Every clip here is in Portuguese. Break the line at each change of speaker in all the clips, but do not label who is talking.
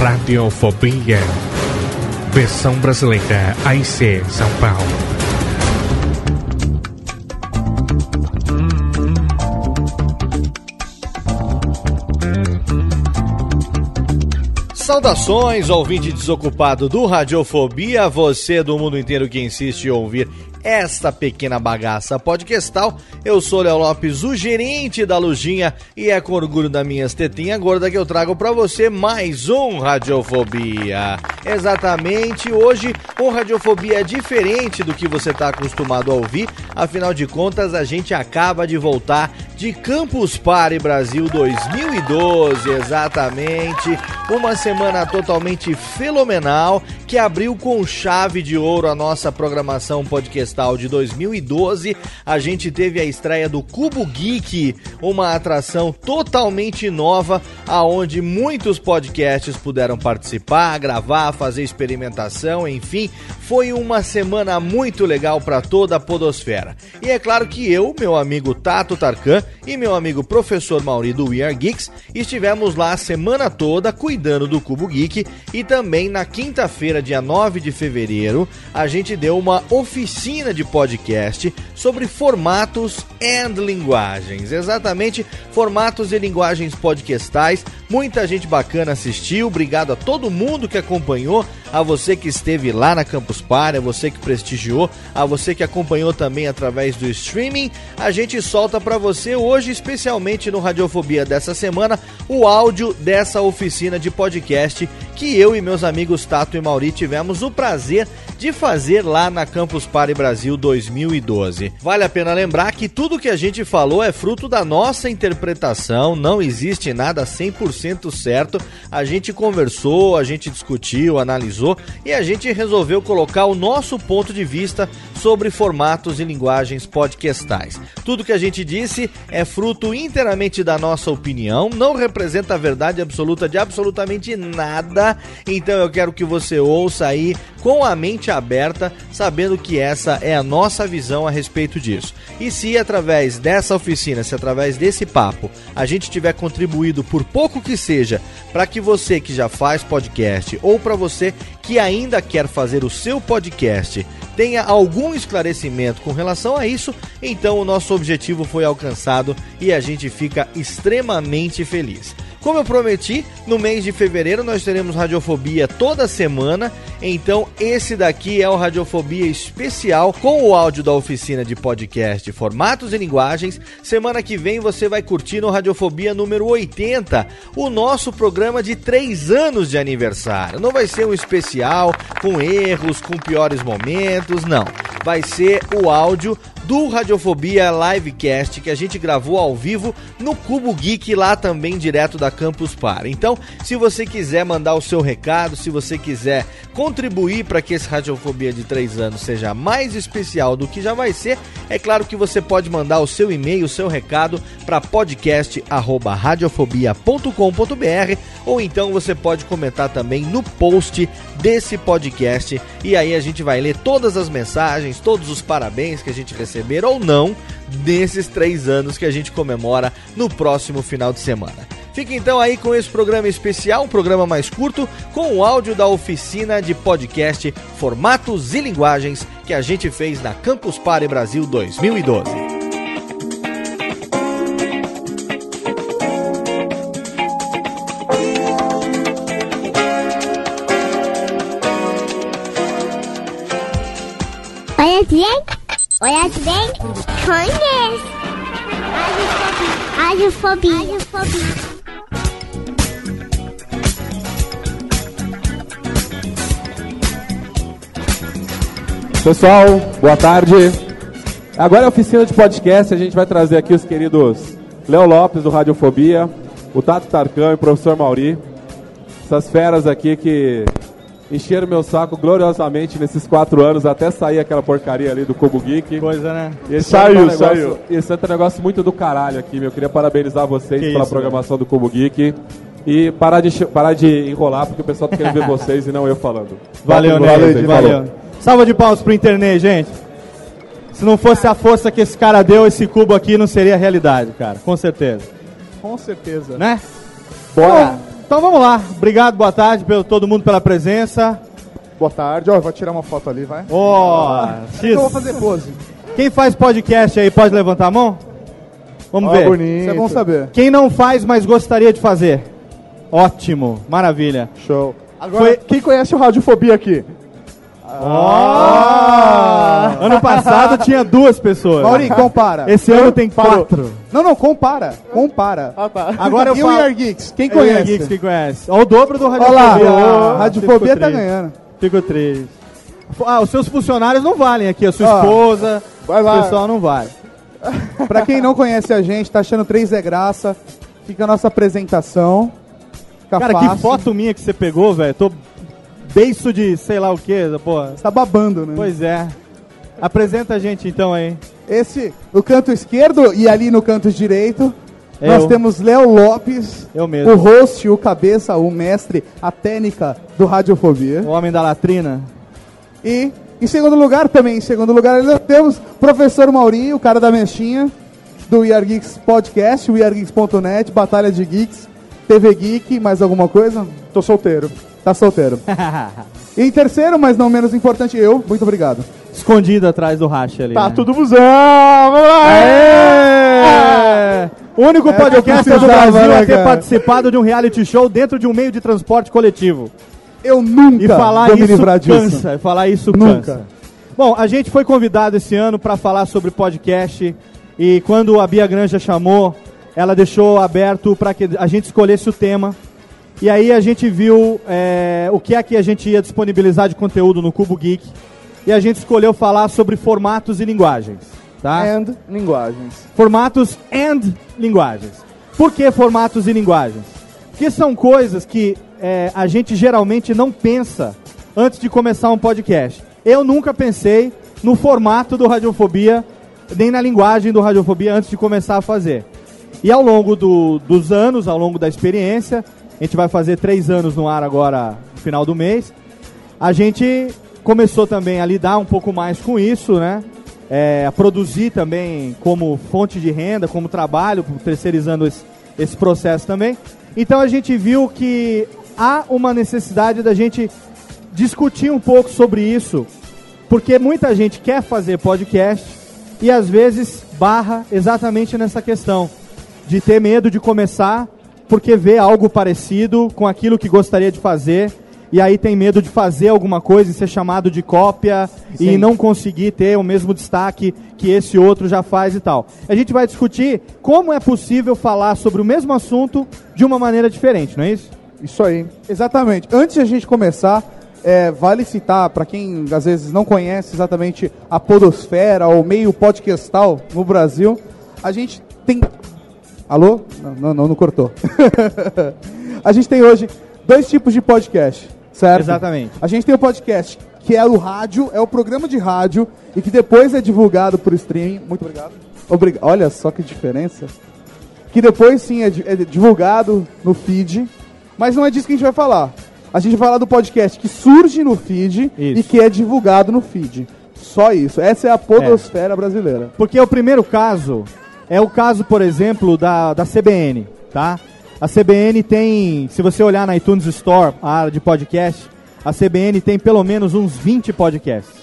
Radiofobia. Versão brasileira AIC São Paulo.
Saudações, ouvinte desocupado do Radiofobia, você do mundo inteiro que insiste em ouvir esta pequena bagaça podcastal. Eu sou Léo Lopes, o gerente da Lujinha, e é com orgulho da minhas tetinhas gorda que eu trago para você mais um Radiofobia. Exatamente, hoje um Radiofobia diferente do que você está acostumado a ouvir, afinal de contas a gente acaba de voltar de Campus Party Brasil 2012, exatamente, uma semana totalmente fenomenal que abriu com chave de ouro a nossa programação podcastal de 2012. A gente teve a estreia do Cubo Geek, uma atração totalmente nova, aonde muitos podcasts puderam participar, gravar, fazer experimentação, enfim, foi uma semana muito legal para toda a podosfera. E é claro que eu, meu amigo Tato Tarkan e meu amigo professor Mauri do We Are Geeks estivemos lá a semana toda cuidando do Cubo Geek e também na quinta-feira, dia 9 de fevereiro, a gente deu uma oficina de podcast sobre formatos and linguagens. Exatamente, formatos e linguagens podcastais. Muita gente bacana assistiu. Obrigado a todo mundo que acompanhou, a você que esteve lá na Campus Party, a você que prestigiou, a você que acompanhou também através do streaming. A gente solta para você hoje, especialmente no Radiofobia dessa semana, o áudio dessa oficina de podcast que eu e meus amigos Tato e Mauri tivemos o prazer de fazer lá na Campus Party Brasil 2012. Vale a pena lembrar que tudo que a gente falou é fruto da nossa interpretação, não existe nada 100% certo. A gente conversou, a gente discutiu, analisou e a gente resolveu colocar o nosso ponto de vista sobre formatos e linguagens podcastais. Tudo que a gente disse é fruto inteiramente da nossa opinião, não representa a verdade absoluta de absolutamente nada. Então eu quero que você ouça aí com a mente aberta, sabendo que essa é a nossa visão a respeito disso. E se através dessa oficina, se através desse papo, a gente tiver contribuído por pouco que seja para que você que já faz podcast ou para você que ainda quer fazer o seu podcast tenha algum esclarecimento com relação a isso, então o nosso objetivo foi alcançado e a gente fica extremamente feliz. Como eu prometi, no mês de fevereiro nós teremos Radiofobia toda semana. Então, esse daqui é o Radiofobia especial com o áudio da oficina de podcast Formatos e Linguagens. Semana que vem você vai curtir no Radiofobia número 80, o nosso programa de 3 anos de aniversário. Não vai ser um especial com erros, com piores momentos, não. Vai ser o áudio do Radiofobia Livecast que a gente gravou ao vivo no Cubo Geek lá também direto da Campus Par. Então, se você quiser mandar o seu recado, se você quiser contribuir para que esse Radiofobia de 3 anos seja mais especial do que já vai ser, é claro que você pode mandar o seu e-mail, o seu recado para podcast@radiofobia.com.br ou então você pode comentar também no post desse podcast e aí a gente vai ler todas as mensagens, todos os parabéns que a gente receber ou não nesses três anos que a gente comemora no próximo final de semana. Fique então aí com esse programa especial, um programa mais curto, com o áudio da oficina de podcast Formatos e Linguagens que a gente fez na Campus Party Brasil 2012.
Olha bem, olha bem, conhece. Radiofobia. Radiofobia.
Pessoal, boa tarde. Agora é a oficina de podcast. A gente vai trazer aqui os queridos Léo Lopes, do Radiofobia, o Tato Tarcão e o professor Mauri. Essas feras aqui que encheram meu saco gloriosamente nesses quatro anos até sair aquela porcaria ali do Cubo Geek.
Coisa, né?
Esse
Saiu,
é um negócio,
saiu.
Esse é um negócio muito do caralho aqui, meu. Eu queria parabenizar vocês
Que
pela
isso,
programação do Cubo Geek. E parar de, parar de enrolar, porque o pessoal tá querendo ver vocês e não eu falando.
Valeu,
Valeu,
né?
gente.
Valeu.
Falou.
Salva de palmas pro internet, gente. Se não fosse a força que esse cara deu, esse cubo aqui não seria realidade, cara. Com certeza.
Com certeza.
Né?
Bora!
Bom, então vamos lá. Obrigado, boa tarde, pelo todo mundo pela presença.
Boa tarde. Ó, vou tirar uma foto ali, vai.
Ó,
Então eu vou fazer pose.
Quem faz podcast aí pode levantar a mão? Vamos
Ó,
ver.
bonito. Isso é bom saber.
Quem não faz, mas gostaria de fazer? Ótimo, maravilha.
Show. Agora,
Foi-
quem conhece o Radiofobia aqui?
Ó! Ano passado tinha duas pessoas.
Maurinho, compara.
Esse ano tem quatro.
Não, não, compara. Compara.
Ah, tá. Agora eu
e
falo-
o Year Geeks? Quem
o
conhece?
Geeks, quem conhece? Ó, o dobro do
Olha
Radiofobia.
lá,
Ah,
Radiofobia tá ganhando.
Fico triste. Ah, os seus funcionários não valem aqui, a sua
Ó,
esposa,
vai
o
lá.
pessoal não vale.
Pra quem não conhece a gente, tá achando três é graça, fica a nossa apresentação. Fica
Cara,
fácil.
que foto minha que você pegou, velho. Tô beiço de sei lá o que, porra.
Você tá babando, né?
Pois é. Apresenta a gente então aí.
Esse, no canto esquerdo e ali no canto direito, nós
Eu.
temos Léo Lopes,
Eu mesmo.
o host, o cabeça, o mestre, a técnica do Radiofobia.
O homem da latrina.
E em segundo lugar também, em segundo lugar, nós temos o professor Mauri, o cara da mexinha, do We Are Geeks Podcast, wearegeeks.net, Batalha de Geeks, TV Geek, mais alguma coisa? Tô solteiro. Tá solteiro. e em terceiro, mas não menos importante, eu. Muito obrigado.
Escondido atrás do racha ali.
Tá
né?
tudo busão! Vamos lá!
Aê! O único
É
podcast do Brasil a ter
cara?
participado de um reality show dentro de um meio de transporte coletivo.
Eu nunca
E falar
vou me
isso
livrar disso.
cansa. e Falar isso
Nunca.
cansa. Bom, a gente foi convidado esse ano para falar sobre podcast e quando a Bia Granja chamou, ela deixou aberto para que a gente escolhesse o tema. E aí a gente viu é, o que é que a gente ia disponibilizar de conteúdo no Cubo Geek e a gente escolheu falar sobre formatos e linguagens, tá?
And linguagens.
Formatos and linguagens. Por que formatos e linguagens? Porque são coisas que é, a gente geralmente não pensa antes de começar um podcast. Eu nunca pensei no formato do Radiofobia, nem na linguagem do Radiofobia antes de começar a fazer. E ao longo do- dos anos, ao longo da experiência, a gente vai fazer três anos no ar agora, no final do mês, a gente começou também a lidar um pouco mais com isso, né? É, a produzir também como fonte de renda, como trabalho, terceirizando esse, esse processo também. Então a gente viu que há uma necessidade da gente discutir um pouco sobre isso, porque muita gente quer fazer podcast e às vezes barra exatamente nessa questão de ter medo de começar porque vê algo parecido com aquilo que gostaria de fazer e aí tem medo de fazer alguma coisa e ser chamado de cópia e
Sim.
não conseguir ter o mesmo destaque que esse outro já faz e tal. A gente vai discutir como é possível falar sobre o mesmo assunto de uma maneira diferente, não é isso?
Isso aí. Exatamente. Antes de a gente começar, é, vale citar, para quem às vezes não conhece exatamente a podosfera ou meio podcastal no Brasil, a gente tem... Alô? Não, não, não, não cortou. a gente tem hoje dois tipos de podcast, certo?
Exatamente.
A gente tem o podcast que é o rádio, é o programa de rádio e que depois é divulgado por streaming. Muito obrigado. Obrigado. Olha só que diferença. Que depois sim é, é divulgado no feed, mas não é disso que a gente vai falar. A gente vai falar do podcast que surge no feed
Isso.
e que é divulgado no feed. Só isso. Essa é a podosfera brasileira.
Porque o primeiro caso é o caso, por exemplo, da, da CBN, tá? A CBN tem, se você olhar na iTunes Store, a área de podcast, a CBN tem pelo menos uns 20 podcasts.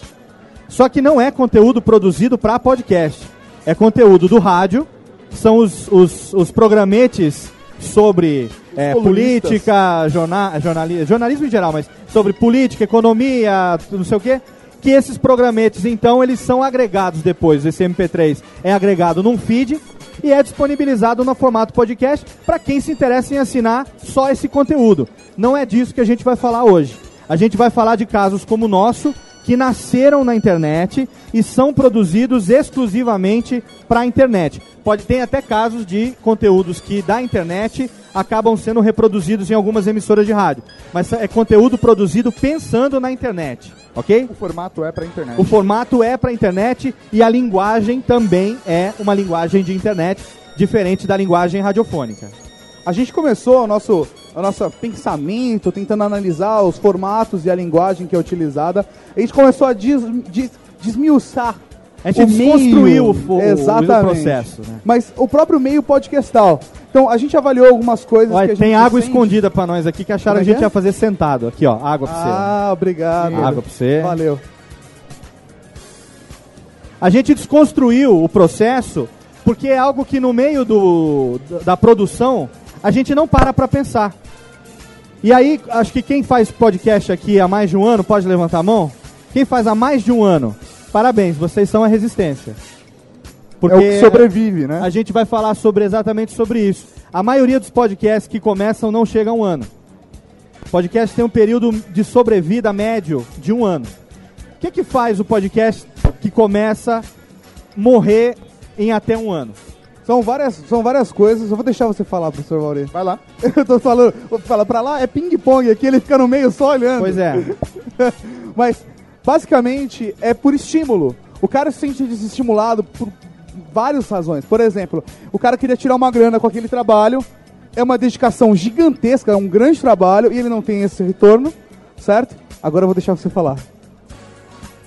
Só que não é conteúdo produzido para podcast. É conteúdo do rádio, são os, os, os programetes sobre é, política, jorna, jornali, jornalismo em geral, mas sobre política, economia, não sei o quê. Que esses programetes, então, eles são agregados depois. Esse MP3 é agregado num feed e é disponibilizado no formato podcast para quem se interessa em assinar só esse conteúdo. Não é disso que a gente vai falar hoje. A gente vai falar de casos como o nosso, que nasceram na internet e são produzidos exclusivamente para a internet. Pode ter até casos de conteúdos que da internet acabam sendo reproduzidos em algumas emissoras de rádio, mas é conteúdo produzido pensando na internet, ok?
O formato é para internet.
O formato é para internet e a linguagem também é uma linguagem de internet, diferente da linguagem radiofônica.
A gente começou o nosso, o nosso pensamento tentando analisar os formatos e a linguagem que é utilizada. A gente começou a des, des, desmiuçar.
A gente desconstruiu o fo- o
Exatamente.
processo, né?
Mas o próprio meio podcastal. Então a gente avaliou algumas coisas
Olha,
que a
tem
gente
água
sente.
escondida pra nós aqui que acharam
Como
que
é
a gente
é?
ia fazer sentado. Aqui, ó, água pra
Ah, obrigado.
você. Água pra você.
Valeu.
A gente desconstruiu o processo porque é algo que no meio do, da produção a gente não para pra pensar. E aí, acho que quem faz podcast aqui há mais de um ano, pode levantar a mão? Quem faz há mais de um ano, parabéns, vocês são a resistência.
é o que sobrevive, né?
A gente vai falar sobre exatamente sobre isso. A maioria dos podcasts que começam não chega a um ano. Podcast tem um período de sobrevida médio de um ano. O que, que faz o podcast que começa morrer em até um ano?
São várias, são várias coisas. Eu vou deixar você falar, professor Mauri. Vai lá. Eu tô falando, vou falar pra lá, é ping-pong aqui, ele fica no meio só olhando.
Pois é.
Mas, basicamente, é por estímulo. O cara se sente desestimulado por várias razões. Por exemplo, o cara queria tirar uma grana com aquele trabalho, é uma dedicação gigantesca, é um grande trabalho, e ele não tem esse retorno, certo? Agora eu vou deixar você falar.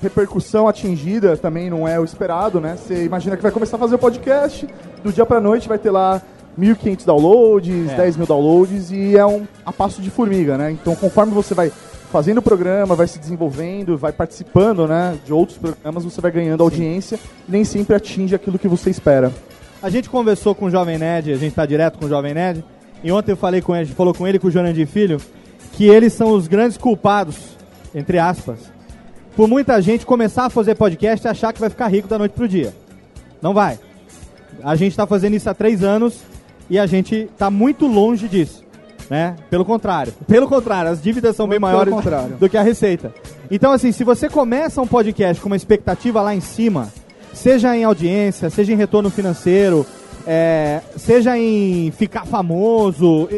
repercussão atingida também não é o esperado, né? Você imagina que vai começar a fazer o podcast, do dia pra noite vai ter lá 1.500 downloads,
É.
10 mil downloads e é um a passo de formiga, né? Então conforme você vai fazendo o programa, vai se desenvolvendo, vai participando, né, de outros programas, você vai ganhando audiência, nem sempre atinge aquilo que você espera.
A gente conversou com o Jovem Nerd, a gente tá direto com o Jovem Nerd, e ontem eu falei com ele, falou com ele e com o Jurandir Filho, que eles são os grandes culpados, entre aspas, por muita gente começar a fazer podcast e achar que vai ficar rico da noite pro dia. Não vai. A gente tá fazendo isso há três anos e a gente tá muito longe disso. Né? Pelo contrário. Pelo contrário, as dívidas são bem maiores do que a receita. Então, assim, se você começa um podcast com uma expectativa lá em cima, seja em audiência, seja em retorno financeiro, é, seja em ficar famoso,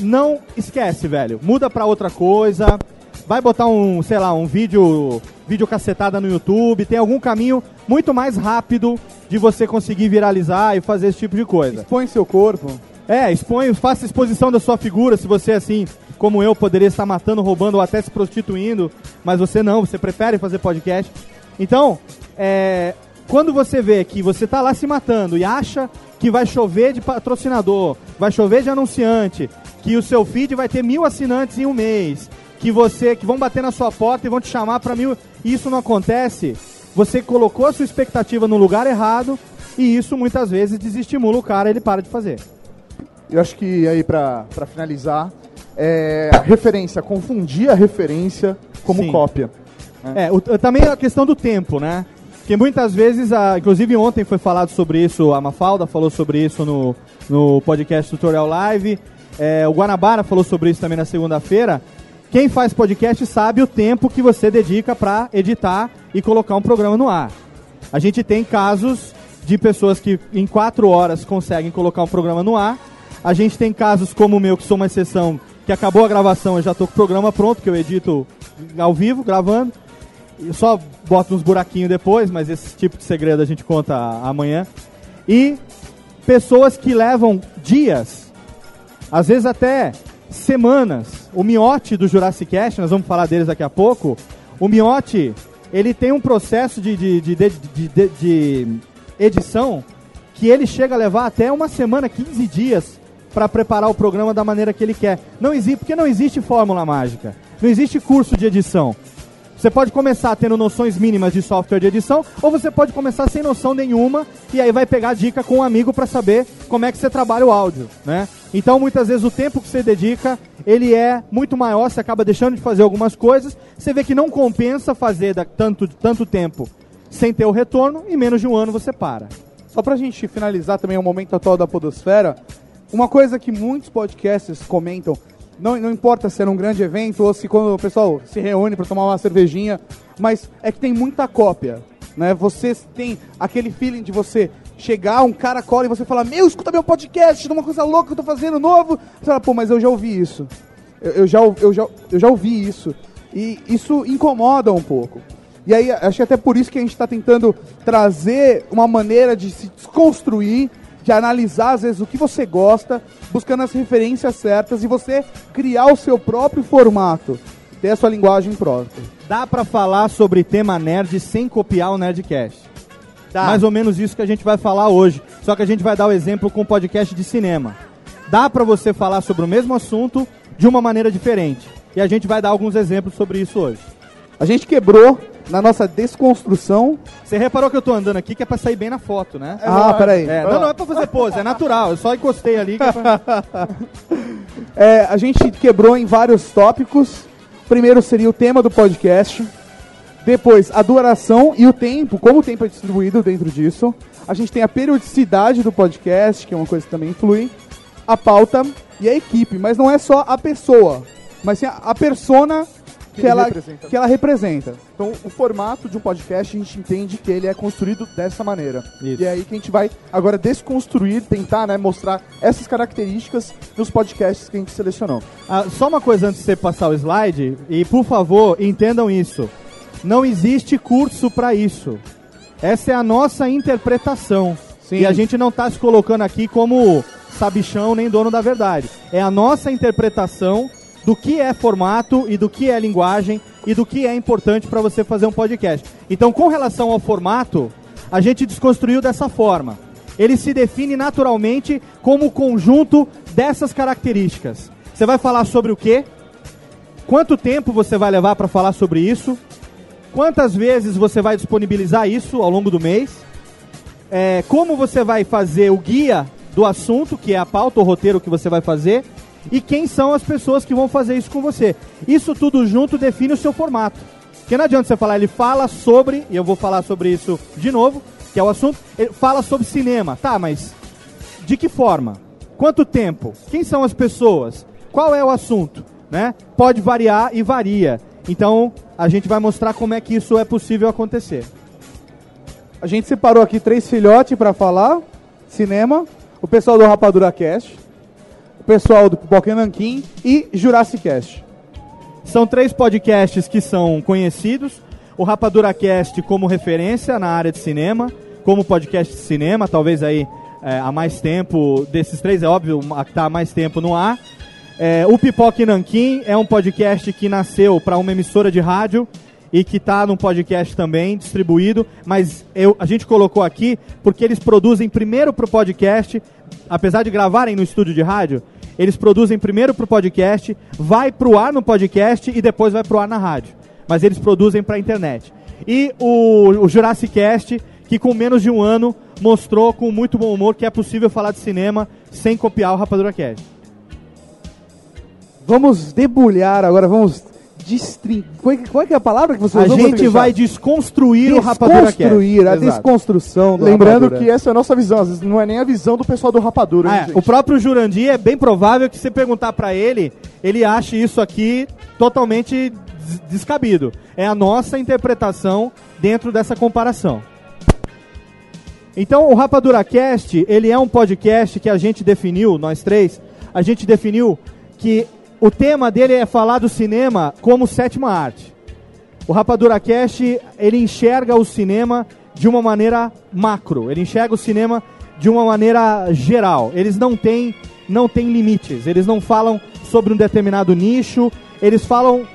não esquece, velho. Muda pra outra coisa. Vai botar um, sei lá, um vídeo, vídeo cacetada no YouTube. Tem algum caminho muito mais rápido de você conseguir viralizar e fazer esse tipo de coisa.
Expõe seu corpo.
É, expõe, faça exposição da sua figura, se você, assim, como eu, poderia estar matando, roubando ou até se prostituindo, mas você não, você prefere fazer podcast. Então, é, quando você vê que você tá lá se matando e acha que vai chover de patrocinador, vai chover de anunciante, que o seu feed vai ter mil assinantes em um mês, que você que vão bater na sua porta e vão te chamar para mil, e isso não acontece, você colocou a sua expectativa no lugar errado e isso muitas vezes desestimula o cara, ele para de fazer.
Eu acho que aí pra, pra finalizar, é, a referência, confundir a referência como
Sim.
cópia.
É, o- também a questão do tempo, né? Porque muitas vezes, a, inclusive ontem foi falado sobre isso, a Mafalda falou sobre isso no, no podcast Tutorial Live, é, o Guanabara falou sobre isso também na segunda-feira, Quem faz podcast sabe o tempo que você dedica para editar e colocar um programa no ar. A gente tem casos de pessoas que em quatro horas conseguem colocar um programa no ar. A gente tem casos como o meu, que sou uma exceção, que acabou a gravação, eu já estou com o programa pronto, que eu edito ao vivo, gravando. Eu só boto uns buraquinhos depois, mas esse tipo de segredo a gente conta amanhã. E pessoas que levam dias, às vezes até semanas. O Miote do Jurassic Cast, nós vamos falar deles daqui a pouco. O Miote, ele tem um processo de, de, de, de, de edição que ele chega a levar até uma semana, 15 dias para preparar o programa da maneira que ele quer. Não existe, porque não existe fórmula mágica. Não existe curso de edição. Você pode começar tendo noções mínimas de software de edição, ou você pode começar sem noção nenhuma e aí vai pegar dica com um amigo para saber como é que você trabalha o áudio, né? Então, muitas vezes o tempo que você dedica, ele é muito maior, você acaba deixando de fazer algumas coisas, você vê que não compensa fazer tanto, tanto tempo sem ter o retorno, e menos de um ano você para.
Só pra gente finalizar também o momento atual da podosfera, uma coisa que muitos podcasts comentam não, não importa se era um grande evento ou se quando o pessoal se reúne para tomar uma cervejinha, mas é que tem muita cópia. Né? Você tem aquele feeling de você chegar, um cara cola e você fala, meu, escuta meu podcast, uma coisa louca que eu tô fazendo novo. Você fala, pô, mas eu já ouvi isso. Eu, eu, já, eu, já, eu já ouvi isso. E isso incomoda um pouco. E aí, acho que até por isso que a gente está tentando trazer uma maneira de se desconstruir de analisar às vezes o que você gosta, buscando as referências certas e você criar o seu próprio formato, ter a sua linguagem própria.
Dá para falar sobre tema nerd sem copiar o Nerdcast. Mais ou menos isso que a gente vai falar hoje. Só que a gente vai dar o exemplo com o podcast de cinema. Dá para você falar sobre o mesmo assunto de uma maneira diferente. E a gente vai dar alguns exemplos sobre isso hoje.
A gente quebrou na nossa desconstrução.
Você reparou que eu tô andando aqui que é pra sair bem na foto, né?
Ah, peraí.
É, não, não é pra fazer pose, é natural. Eu só encostei ali. É, pra...
é, a gente quebrou em vários tópicos. Primeiro seria o tema do podcast. Depois, a duração e o tempo, como o tempo é distribuído dentro disso. A gente tem a periodicidade do podcast, que é uma coisa que também influi. A pauta e a equipe, mas não é só a pessoa, mas sim a, a persona que, ela, representa. que ela representa.
Então, o formato de um podcast, a gente entende que ele é construído dessa maneira. Isso. E é aí que a gente vai agora desconstruir, tentar né, mostrar essas características nos podcasts que a gente selecionou.
Ah, só uma coisa antes de você passar o slide, e por favor, entendam isso. Não existe curso para isso. Essa é a nossa interpretação. Sim. E a gente não está se colocando aqui como sabichão nem dono da verdade. É a nossa interpretação do que é formato e do que é linguagem e do que é importante para você fazer um podcast. Então, com relação ao formato, a gente desconstruiu dessa forma. Ele se define naturalmente como conjunto dessas características. Você vai falar sobre o quê? Quanto tempo você vai levar para falar sobre isso? Quantas vezes você vai disponibilizar isso ao longo do mês? É, como você vai fazer o guia do assunto, que é a pauta, o roteiro que você vai fazer? E quem são as pessoas que vão fazer isso com você. Isso tudo junto define o seu formato. Porque não adianta você falar, ele fala sobre, e eu vou falar sobre isso de novo, que é o assunto, ele fala sobre cinema. Tá, mas de que forma? Quanto tempo? Quem são as pessoas? Qual é o assunto? Né? Pode variar e varia. Então, a gente vai mostrar como é que isso é possível acontecer.
A gente separou aqui três filhotes para falar: cinema, o pessoal do Rapadura Cast, pessoal do Pipoca Nanquim e Jurassic Cast.
São três podcasts que são conhecidos. O Rapadura Cast como referência na área de cinema, como podcast de cinema, talvez aí é, há mais tempo, desses três é óbvio, que está há mais tempo no ar. É, o Pipoca Nanquim é um podcast que nasceu para uma emissora de rádio e que está num podcast também distribuído, mas eu, a gente colocou aqui porque eles produzem primeiro para o podcast, apesar de gravarem no estúdio de rádio, eles produzem primeiro para o podcast, vai para o ar no podcast e depois vai para o ar na rádio. Mas eles produzem para a internet. E o, o Jurassic Cast, que com menos de um ano mostrou com muito bom humor que é possível falar de cinema sem copiar o Rapadura Cast.
Vamos debulhar agora, vamos destrin... Qual, é, qual é, é a palavra que você
usou? A gente vai desconstruir, o Rapadura
Desconstruir, a Exato. desconstrução
do Lembrando Rapadura. que essa é a nossa visão, às vezes não é nem a visão do pessoal do Rapadura.
Ah, é, o próprio Jurandir é bem provável que você perguntar para ele, ele ache isso aqui totalmente des- descabido. É a nossa interpretação dentro dessa comparação. Então, o Rapadura Cast, ele é um podcast que a gente definiu, nós três, a gente definiu que o tema dele é falar do cinema como sétima arte. O Rapadura Cast, ele enxerga o cinema de uma maneira macro, ele enxerga o cinema de uma maneira geral. Eles não têm, não têm limites, eles não falam sobre um determinado nicho, eles falam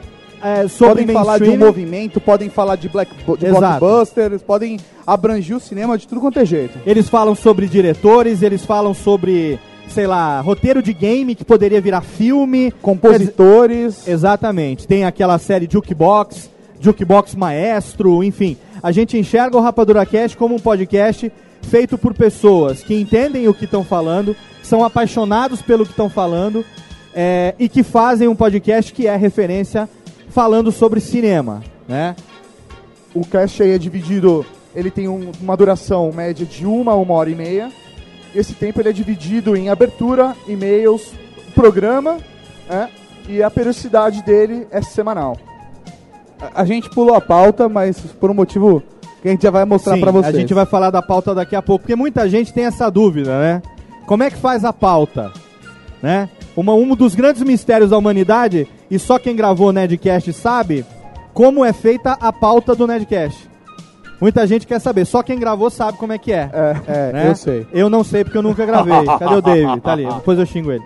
é, sobre
podem falar de um movimento, podem falar de, black, de blockbusters, podem abranger o cinema de tudo quanto é jeito.
Eles falam sobre diretores, eles falam sobre, sei lá, roteiro de game que poderia virar filme.
Compositores.
Exatamente. Tem aquela série Jukebox, Jukebox Maestro, enfim. A gente enxerga o Rapadura Cast como um podcast feito por pessoas que entendem o que estão falando, são apaixonados pelo que estão falando é, e que fazem um podcast que é referência falando sobre cinema, né?
O cast aí é dividido, ele tem um- uma duração média de uma a uma hora e meia. Esse tempo ele é dividido em abertura, e-mails, programa, né? E a periodicidade dele é semanal. A, a gente pulou a pauta, mas por um motivo que a gente já vai mostrar pra vocês.
A gente vai falar da pauta daqui a pouco, porque muita gente tem essa dúvida, né? Como é que faz a pauta? Né? Uma, um dos grandes mistérios da humanidade, e só quem gravou o Nedcast sabe, como é feita a pauta do Nedcast. Muita gente quer saber, só quem gravou sabe como é que é.
É,
né?
eu sei.
Eu não sei porque eu nunca gravei. Cadê o David? Tá ali, depois eu xingo ele.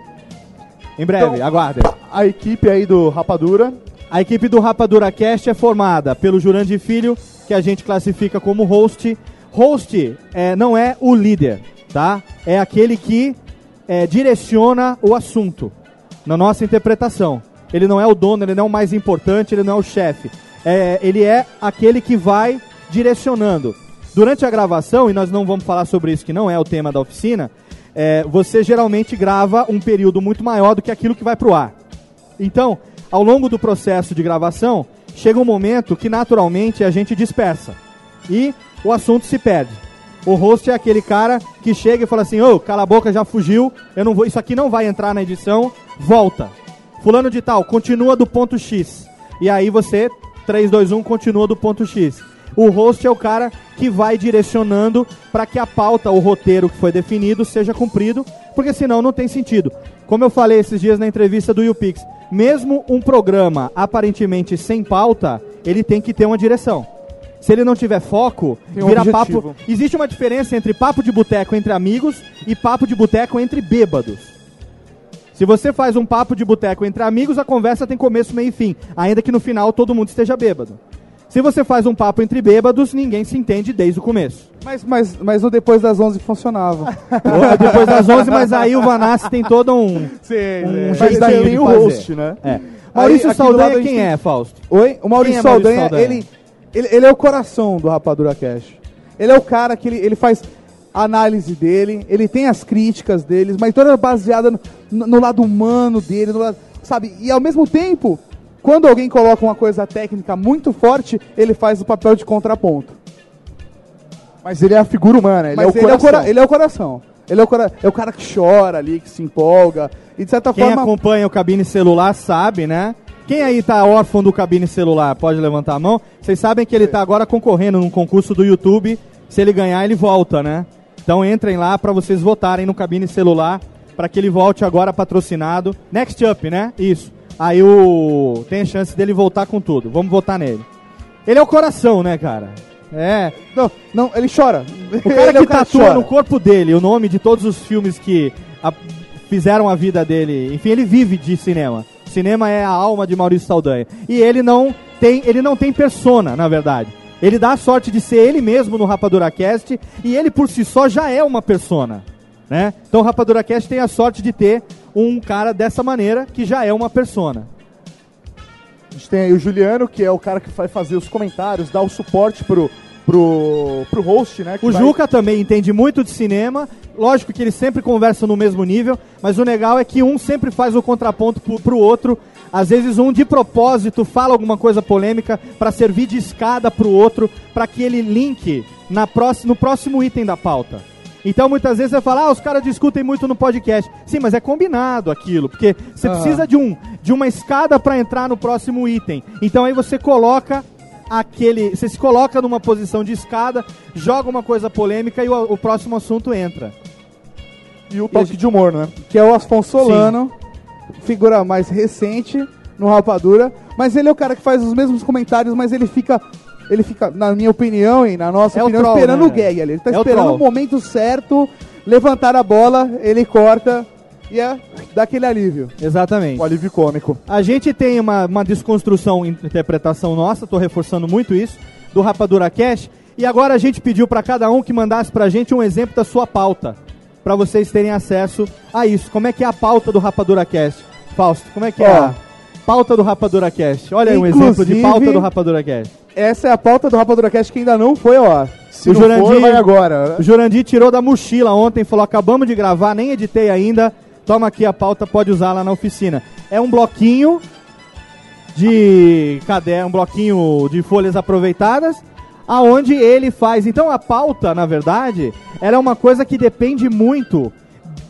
Em breve,
Então,
aguardem.
A equipe aí do Rapadura.
A equipe do Rapadura Cast é formada pelo Jurandir Filho, que a gente classifica como host. Host é, não é o líder, tá? É aquele que é, direciona o assunto, na nossa interpretação. Ele não é o dono, ele não é o mais importante, ele não é o chefe. É, ele é aquele que vai direcionando. Durante a gravação, e nós não vamos falar sobre isso, que não é o tema da oficina, é, você geralmente grava um período muito maior do que aquilo que vai pro ar. Então, ao longo do processo de gravação, chega um momento que naturalmente a gente dispersa e o assunto se perde. O host é aquele cara que chega e fala assim: "Ô, cala a boca, já fugiu, eu não vou, isso aqui não vai entrar na edição, volta". Fulano de tal, continua do ponto X. E aí você 3 2 1 continua do ponto X. O host é o cara que vai direcionando para que a pauta, o roteiro que foi definido seja cumprido, porque senão não tem sentido. Como eu falei esses dias na entrevista do YouPix, mesmo um programa aparentemente sem pauta, ele tem que ter uma direção. Se ele não tiver foco,
Tem
vira papo. Existe uma diferença entre papo de boteco entre amigos e papo de boteco entre bêbados. Se você faz um papo de boteco entre amigos, a conversa tem começo, meio e fim, ainda que no final todo mundo esteja bêbado. Se você faz um papo entre bêbados, ninguém se entende desde o começo.
Mas, mas, mas no depois das 11 funcionava.
Ou Depois das 11, mas aí o Vanassi tem todo um, um
Mas
jeitinho
daí
de
o host, né?
É. Maurício
Aí,
Saldanha quem é, Fausto?
Oi? O Maurício,
é Maurício
Saldanha,
Saldanha?
Ele, ele, ele é o coração do Rapadura Cash. Ele é o cara que ele, ele faz a análise dele, ele tem as críticas deles, mas toda baseada no- no lado humano dele, no lado, sabe? E ao mesmo tempo, quando alguém coloca uma coisa técnica muito forte, ele faz o papel de contraponto.
Mas ele é a figura humana, ele
Mas
é o
ele, é o cora- ele é o coração. Ele é o, cora- é o cara que chora ali, que se empolga. E de certa
Quem
forma.
acompanha o cabine celular sabe, né? Quem aí tá órfão do cabine celular, pode levantar a mão. Vocês sabem que ele tá agora concorrendo num concurso do YouTube. Se ele ganhar, ele volta, né? Então entrem lá pra vocês votarem no cabine celular pra que ele volte agora patrocinado. Next Up, né? Isso. Aí o tem a chance dele voltar com tudo. Vamos votar nele. Ele é o coração, né, cara? É.
Não, não, ele chora.
O cara
Ele é
que tatua
chora.
no corpo dele o nome de todos os filmes que a- fizeram a vida dele. Enfim, ele vive de cinema. Cinema é a alma de Maurício Saldanha. E ele não tem, ele não tem persona, na verdade. Ele dá a sorte de ser ele mesmo no Rapadura Cast e ele por si só já é uma persona, né? Então o Rapadura Cast tem a sorte de ter um cara dessa maneira que já é uma persona.
A gente tem aí o Juliano, que é o cara que vai fazer os comentários, dar o suporte pro, pro, pro host, né?
O
vai-
Juca também entende muito de cinema. Lógico que eles sempre conversam no mesmo nível, mas o legal é que um sempre faz o contraponto pro, pro outro. Às vezes um de propósito fala alguma coisa polêmica para servir de escada pro outro, para que ele link na próxima, no próximo item da pauta. Então muitas vezes você fala, ah, os caras discutem muito no podcast. Sim, mas é combinado aquilo, porque você
Aham.
precisa de um de uma escada para entrar no próximo item. Então aí você coloca aquele, você se coloca numa posição de escada, joga uma coisa polêmica e o, o próximo assunto entra.
E o toque de humor, né?
Que é o Afonso Solano, figura mais recente no Rapadura. Mas ele é o cara que faz os mesmos comentários, mas ele fica. Ele fica, na minha opinião e na nossa
É o
opinião,
troll,
esperando
né?
o gag ali. Ele tá
É o
esperando
troll.
o momento certo, levantar a bola, ele corta e é daquele alívio.
Exatamente.
O alívio cômico.
A gente tem uma, uma desconstrução, interpretação nossa, tô reforçando muito isso, do Rapadura Cash. E agora a gente pediu para cada um que mandasse pra gente um exemplo da sua pauta, para vocês terem acesso a isso. Como é que é a pauta do Rapadura Cast? Fausto, como é que é. Pauta do Rapadura Cast? Olha aí um
Inclusive-
exemplo de pauta do Rapadura Cast.
Essa é a pauta do Rapadura Cast que ainda não foi ao ar.
Se
O
não
Jurandir-
for, vai agora.
O Jurandir tirou da mochila ontem, falou: acabamos de gravar, nem editei ainda. Toma aqui a pauta, pode usar lá na oficina. É um bloquinho de caderno, um bloquinho de folhas aproveitadas, aonde ele faz. Então a pauta, na verdade, ela é uma coisa que depende muito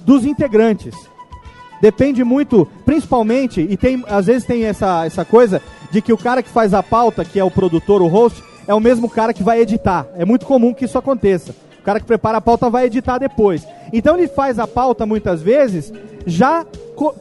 dos integrantes. Depende muito, principalmente, e tem às vezes tem essa, essa coisa de que o cara que faz a pauta, que é o produtor, o host, é o mesmo cara que vai editar. É muito comum que isso aconteça. O cara que prepara a pauta vai editar depois. Então ele faz a pauta muitas vezes já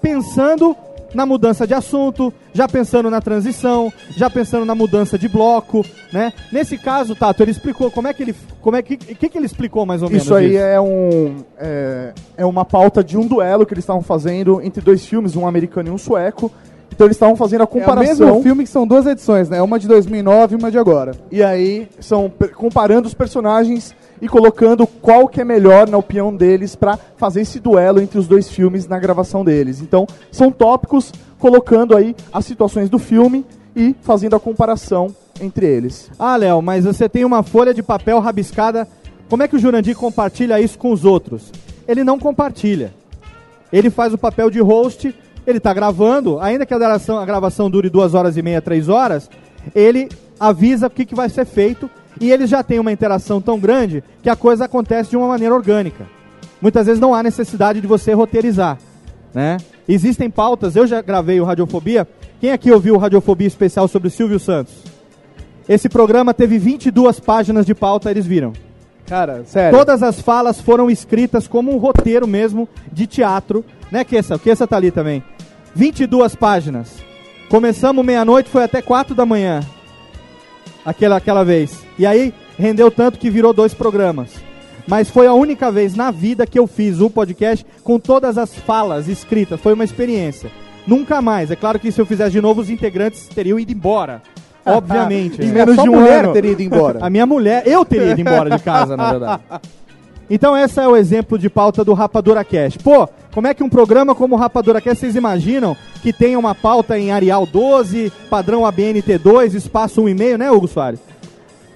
pensando na mudança de assunto, já pensando na transição, já pensando na mudança de bloco, né? Nesse caso, Tato, ele explicou como é que ele, como é que, que que ele explicou mais ou menos
Isso aí é, um, é, é uma pauta de um duelo que eles estavam fazendo entre dois filmes, um americano e um sueco. Então eles estavam fazendo a
É o
comparação.
mesmo filme que são duas edições, né? Uma de 2009 e uma de agora.
E aí são comparando os personagens e colocando qual que é melhor na opinião deles pra fazer esse duelo entre os dois filmes na gravação deles. Então são tópicos colocando aí as situações do filme e fazendo a comparação entre eles.
Ah, Léo, mas você tem uma folha de papel rabiscada. Como é que o Jurandir compartilha isso com os outros? Ele não compartilha. Ele faz o papel de host, ele está gravando, ainda que a gravação, a gravação dure duas horas e meia, três horas, ele avisa o que, que vai ser feito e ele já tem uma interação tão grande que a coisa acontece de uma maneira orgânica. Muitas vezes não há necessidade de você roteirizar, né? Existem pautas, eu já gravei o Radiofobia. Quem aqui ouviu o Radiofobia especial sobre o Silvio Santos? Esse programa teve 22 páginas de pauta, eles viram.
Cara, sério.
Todas as falas foram escritas como um roteiro mesmo de teatro. Né, Kessa? O Kessa tá ali também. 22 páginas. Começamos meia-noite, foi até 4 da manhã. Aquela, aquela vez. E aí rendeu tanto que virou dois programas. Mas foi a única vez na vida que eu fiz um podcast com todas as falas escritas. Foi uma experiência. Nunca mais. É claro que se eu fizesse de novo, os integrantes teriam ido embora. Obviamente.
Em menos
só
de um
mulher
ano. teria ido embora.
A minha mulher, eu teria ido embora de casa, na verdade. Então esse é o exemplo de pauta do Rapadura Cash. Pô, como é que um programa como o Rapadura Cash, vocês imaginam que tem uma pauta em Arial 12, padrão ABNT2, espaço 1,5, né, Hugo Soares?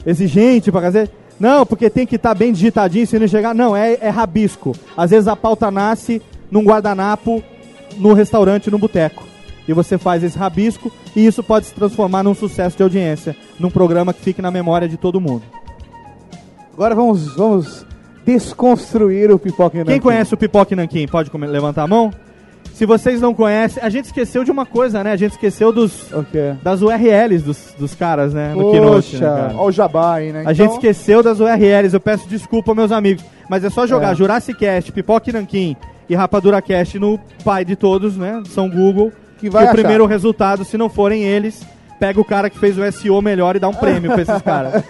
Exigente pra fazer? Não, porque tem que estar bem digitadinho se não chegar. Não, é, é rabisco. Às vezes a pauta nasce num guardanapo, no restaurante, no boteco. E você faz esse rabisco e isso pode se transformar num sucesso de audiência, num programa que fique na memória de todo mundo.
Agora vamos, vamos desconstruir o Pipoca e
Quem
Nanquim.
conhece o Pipoca e Nanquim? Pode levantar a mão? Se vocês não conhecem, a gente esqueceu de uma coisa, né? A gente esqueceu dos, das URLs dos, dos caras, né? No Keynote, né, cara?
olha o jabá aí, né?
A gente esqueceu das URLs, eu peço desculpa, meus amigos. Mas é só jogar
É.
Jurassic Cast, Pipoca e Nanquim e Rapadura Cast no pai de todos, né? São Google.
Que vai
e o primeiro resultado, se não forem eles, pega o cara que fez o SEO melhor e dá um prêmio pra esses caras.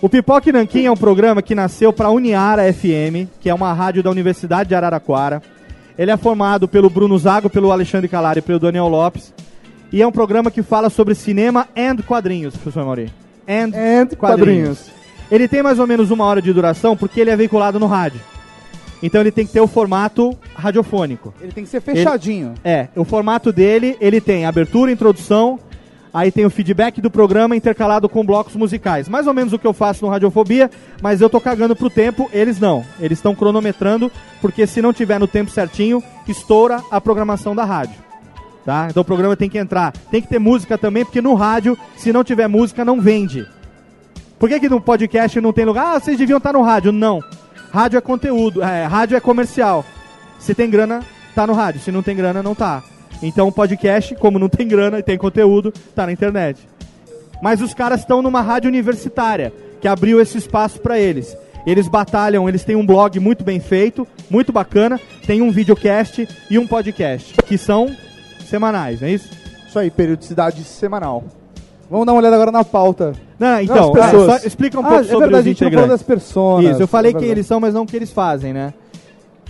O Pipoca e Nanquim é um programa que nasceu para Uniara FM, que é uma rádio da Universidade de Araraquara. Ele é formado pelo Bruno Zago, pelo Alexandre Calari e pelo Daniel Lopes. E é um programa que fala sobre cinema and quadrinhos, professor Mauri. And,
And quadrinhos.
Ele tem mais ou menos uma hora de duração porque ele é veiculado no rádio. Então ele tem que ter o formato radiofônico.
Ele tem que ser fechadinho.
É, o formato dele, ele tem abertura, introdução, aí tem o feedback do programa intercalado com blocos musicais. Mais ou menos o que eu faço no Radiofobia, mas eu tô cagando pro tempo, eles não. Eles estão cronometrando, porque se não tiver no tempo certinho, estoura a programação da rádio. Tá? Então o programa tem que entrar. Tem que ter música também, porque no rádio, se não tiver música, não vende. Por que, que no podcast não tem lugar? Ah, vocês deviam estar no rádio. Não. Rádio é conteúdo, é, rádio é comercial. Se tem grana, tá no rádio. Se não tem grana, não tá. Então o podcast, como não tem grana e tem conteúdo, tá na internet. Mas os caras estão numa rádio universitária, que abriu esse espaço para eles. Eles batalham, eles têm um blog muito bem feito, muito bacana, tem um videocast e um podcast, que são semanais, não é isso?
Isso aí, periodicidade semanal. Vamos dar uma olhada agora na pauta.
Não, então,
pessoas.
é, explica um
Ah,
pouco
é
sobre
verdade,
os
a gente não
integrantes.
falou das personas.
Isso, eu falei
É
quem eles são, mas não o que eles fazem, né?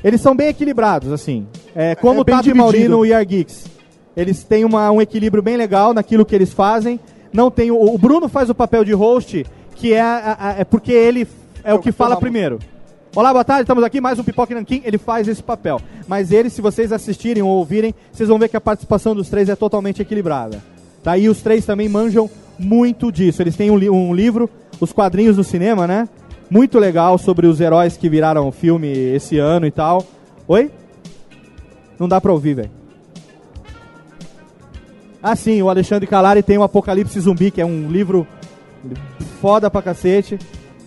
Eles são bem equilibrados, assim. É, como
É
o Tato e Mauri
dividido.
no We Are Geeks. Eles têm uma- um equilíbrio bem legal naquilo que eles fazem. Não tem o, o Bruno faz o papel de host, que é, a- a- é porque ele é o que fala primeiro. Olá, boa tarde, estamos aqui, mais um Pipoca e Nanquim, ele faz esse papel. Mas ele, se vocês assistirem ou ouvirem, vocês vão ver que a participação dos três é totalmente equilibrada. Daí os três também manjam muito disso. Eles têm um, li- um livro, Os Quadrinhos do Cinema, né? Muito legal sobre os heróis que viraram filme esse ano e tal. Oi? Não dá pra ouvir, velho. Ah, sim, o Alexandre Calari tem o Apocalipse Zumbi, que é um livro foda pra cacete.